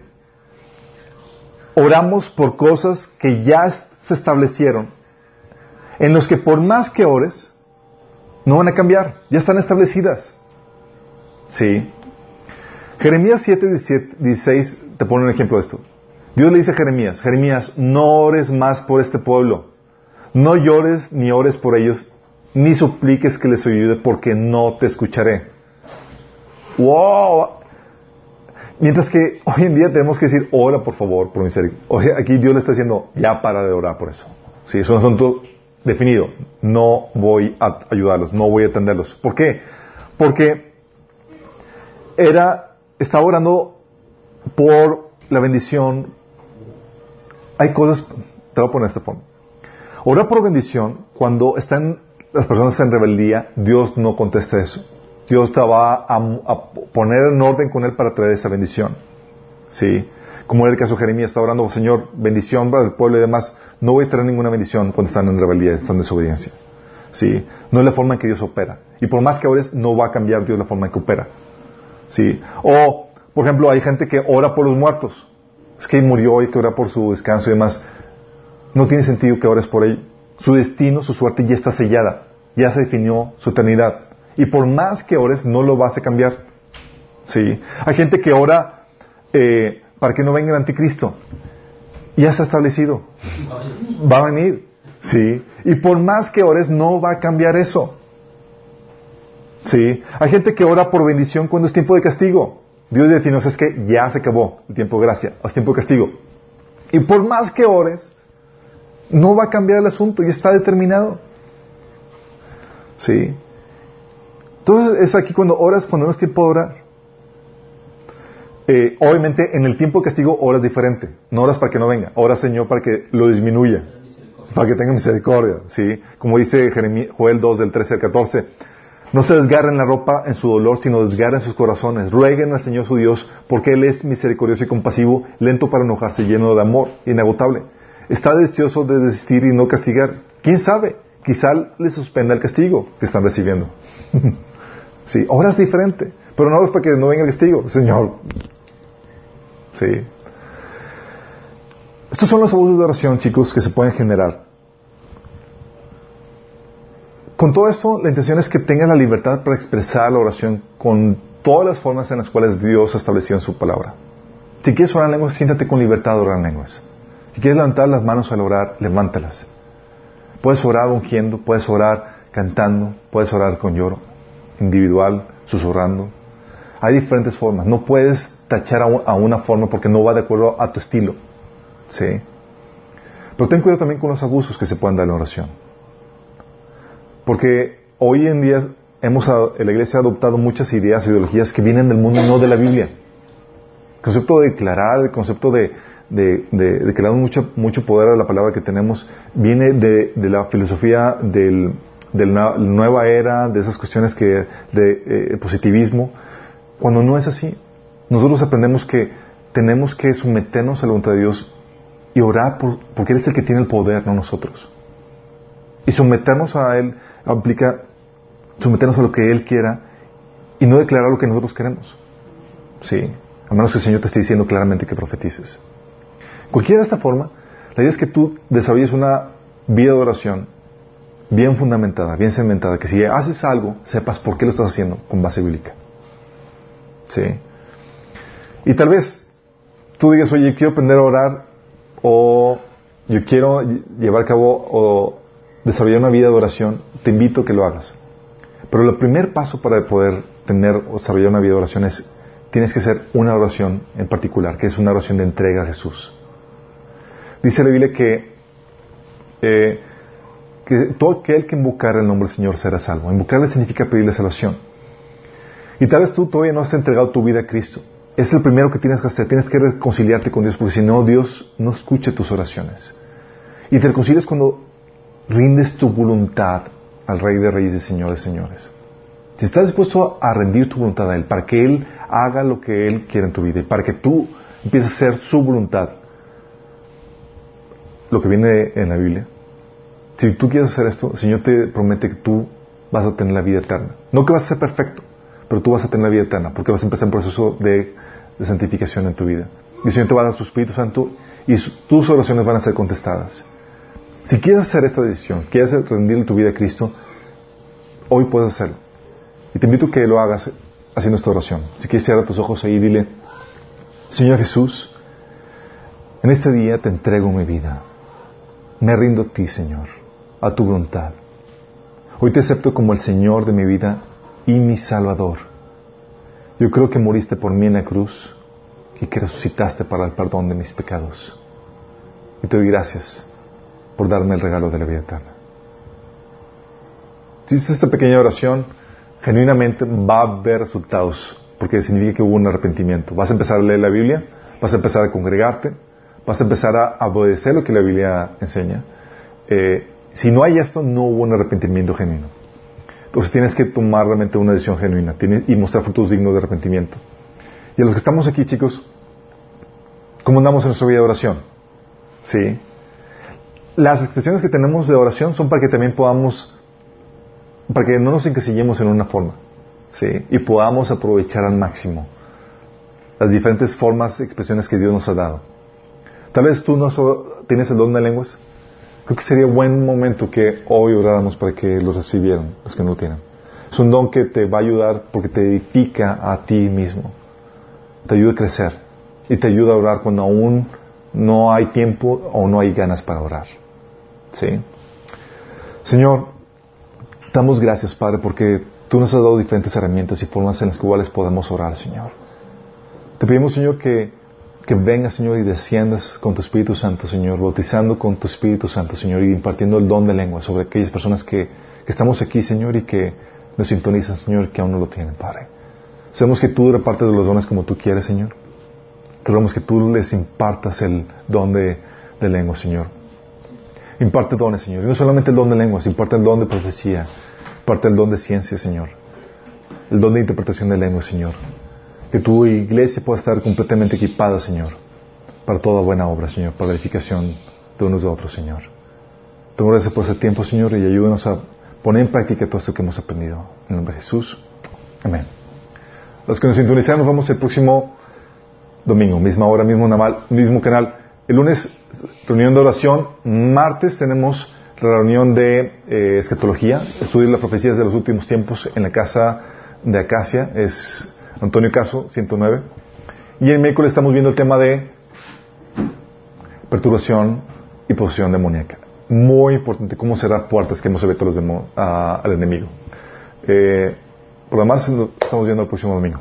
oramos por cosas que ya se establecieron, en los que por más que ores, no van a cambiar, ya están establecidas. ¿Sí? Jeremías 7, 16 te pone un ejemplo de esto. Dios le dice a Jeremías, Jeremías, no ores más por este pueblo, no llores ni ores por ellos, ni supliques que les ayude porque no te escucharé. ¡Wow! Mientras que hoy en día tenemos que decir, ora por favor, por misericordia. Aquí Dios le está diciendo, ya para de orar por eso. Sí, es un asunto definido. No voy a ayudarlos, no voy a atenderlos. ¿Por qué? Porque era, estaba orando por la bendición. Hay cosas, te voy a poner de esta forma. Orar por bendición, cuando están las personas en rebeldía, Dios no contesta eso. Dios te va a, poner en orden con él para traer esa bendición. ¿Sí? Como en el caso de Jeremías, está orando, Señor, bendición para el pueblo y demás. No voy a traer ninguna bendición cuando están en rebeldía, están en desobediencia. ¿Sí? No es la forma en que Dios opera. Y por más que ores, no va a cambiar Dios la forma en que opera. ¿Sí? O, por ejemplo, hay gente que ora por los muertos. Es que murió y que ora por su descanso y demás. No tiene sentido que ores por él. Su destino, su suerte ya está sellada. Ya se definió su eternidad. Y por más que ores, no lo vas a cambiar. ¿Sí? Hay gente que ora eh, para que no venga el anticristo. Ya está establecido. Va a venir. ¿Sí? Y por más que ores, no va a cambiar eso. ¿Sí? Hay gente que ora por bendición cuando es tiempo de castigo. Dios no, es que ya se acabó el tiempo de gracia, es tiempo de castigo. Y por más que ores, no va a cambiar el asunto, ya está determinado. ¿Sí? Entonces es aquí cuando oras, cuando no es tiempo de orar. Eh, obviamente en el tiempo de castigo oras diferente. No oras para que no venga, oras Señor para que lo disminuya. Para que tenga misericordia. ¿sí? Como dice Joel 2 del 13 al 14. No se desgarren la ropa en su dolor, sino desgarren sus corazones. Rueguen al Señor su Dios, porque Él es misericordioso y compasivo, lento para enojarse, lleno de amor, inagotable. Está deseoso de desistir y no castigar. ¿Quién sabe? Quizá le suspenda el castigo que están recibiendo. [laughs] Sí, ahora es diferente. Pero no es para que no venga el castigo, Señor. Sí. Estos son los abusos de oración, chicos, que se pueden generar. Con todo esto, la intención es que tengas la libertad para expresar la oración con todas las formas en las cuales Dios ha establecido en su palabra. Si quieres orar en lenguas, siéntate con libertad de orar en lenguas. Si quieres levantar las manos al orar, levántalas. Puedes orar ungiendo, puedes orar cantando, puedes orar con lloro, individual, susurrando. Hay diferentes formas. No puedes tachar a una forma porque no va de acuerdo a tu estilo. ¿Sí? Pero ten cuidado también con los abusos que se pueden dar en la oración. Porque hoy en día hemos, la iglesia ha adoptado muchas ideas, ideologías que vienen del mundo y no de la Biblia. El concepto de declarar, el concepto de, de, de, que le damos mucho, mucho poder a la palabra que tenemos, viene de, de la filosofía del, de la nueva era, de esas cuestiones que, de eh, positivismo, cuando no es así. Nosotros aprendemos que tenemos que someternos a la voluntad de Dios y orar por, porque Él es el que tiene el poder, no nosotros. Y someternos a Él implica someternos a lo que Él quiera y no declarar lo que nosotros queremos. Sí, a menos que el Señor te esté diciendo claramente que profetices. Cualquiera de esta forma, la idea es que tú desarrolles una vida de oración bien fundamentada, bien cementada, que si haces algo, sepas por qué lo estás haciendo con base bíblica. ¿Sí? Y tal vez tú digas, oye, quiero aprender a orar o yo quiero llevar a cabo o desarrollar una vida de oración, te invito a que lo hagas. Pero el primer paso para poder tener o desarrollar una vida de oración es, tienes que hacer una oración en particular, que es una oración de entrega a Jesús. Dice la Biblia que, eh, que todo aquel que invocar el nombre del Señor será salvo. Invocarle significa pedirle salvación. Y tal vez tú todavía no has entregado tu vida a Cristo. Es el primero que tienes que hacer. Tienes que reconciliarte con Dios, porque si no, Dios no escucha tus oraciones. Y te reconcilias cuando rindes tu voluntad al Rey de Reyes y Señor de Señores. Si estás dispuesto a rendir tu voluntad a Él, para que Él haga lo que Él quiere en tu vida y para que tú empieces a hacer su voluntad, lo que viene en la Biblia, si tú quieres hacer esto, el Señor te promete que tú vas a tener la vida eterna. No que vas a ser perfecto, pero tú vas a tener la vida eterna, porque vas a empezar un proceso de, santificación en tu vida. Y el Señor te va a dar su Espíritu Santo y tus oraciones van a ser contestadas. Si quieres hacer esta decisión, quieres rendir tu vida a Cristo, hoy puedes hacerlo. Y te invito a que lo hagas haciendo esta oración. Si quieres cerrar tus ojos ahí, dile, Señor Jesús, en este día te entrego mi vida. Me rindo a ti, Señor, a tu voluntad. Hoy te acepto como el Señor de mi vida y mi Salvador. Yo creo que moriste por mí en la cruz y que resucitaste para el perdón de mis pecados. Y te doy gracias por darme el regalo de la vida eterna. Si hiciste esta pequeña oración, genuinamente va a haber resultados, porque significa que hubo un arrepentimiento. Vas a empezar a leer la Biblia, vas a empezar a congregarte, vas a empezar a obedecer lo que la Biblia enseña. Eh, si no hay esto, no hubo un arrepentimiento genuino. Entonces tienes que tomar realmente una decisión genuina y mostrar frutos dignos de arrepentimiento. Y a los que estamos aquí, chicos, ¿cómo andamos en nuestra vida de oración? ¿Sí? Las expresiones que tenemos de oración son para que también podamos, para que no nos encasillemos en una forma, ¿sí? Y podamos aprovechar al máximo las diferentes formas, expresiones que Dios nos ha dado. Tal vez tú no tienes el don de lenguas. Creo que sería buen momento que hoy oráramos para que lo recibieran, los que no lo tienen. Es un don que te va a ayudar porque te edifica a ti mismo. Te ayuda a crecer. Y te ayuda a orar cuando aún no hay tiempo o no hay ganas para orar. ¿Sí? Señor, damos gracias, Padre, porque tú nos has dado diferentes herramientas y formas en las cuales podemos orar, Señor. Te pedimos, Señor, que que vengas, Señor, y desciendas con tu Espíritu Santo, Señor, bautizando con tu Espíritu Santo, Señor, y impartiendo el don de lengua sobre aquellas personas que, estamos aquí, Señor, y que nos sintonizan, Señor, que aún no lo tienen, Padre. Sabemos que tú repartes de los dones como tú quieres, Señor. Te que tú les impartas el don de, lengua, Señor. Imparte dones, Señor. Y no solamente el don de lenguas, imparte el don de profecía, imparte el don de ciencia, Señor. El don de interpretación de lengua, Señor que tu iglesia pueda estar completamente equipada, Señor, para toda buena obra, Señor, para la edificación de unos de otros, Señor. Te gracias por ese tiempo, Señor, y ayúdanos a poner en práctica todo esto que hemos aprendido. En el nombre de Jesús. Amén. Los que nos sintonizan, nos vemos el próximo domingo, misma hora, mismo, mismo canal. El lunes, reunión de oración. Martes tenemos reunión de eh, escatología, estudio las profecías de los últimos tiempos en la casa de Acacia, es Antonio Caso, 109. Y el miércoles estamos viendo el tema de perturbación y posesión demoníaca. Muy importante cómo cerrar puertas que no se ve todos los al enemigo. Eh, por lo demás, estamos viendo el próximo domingo.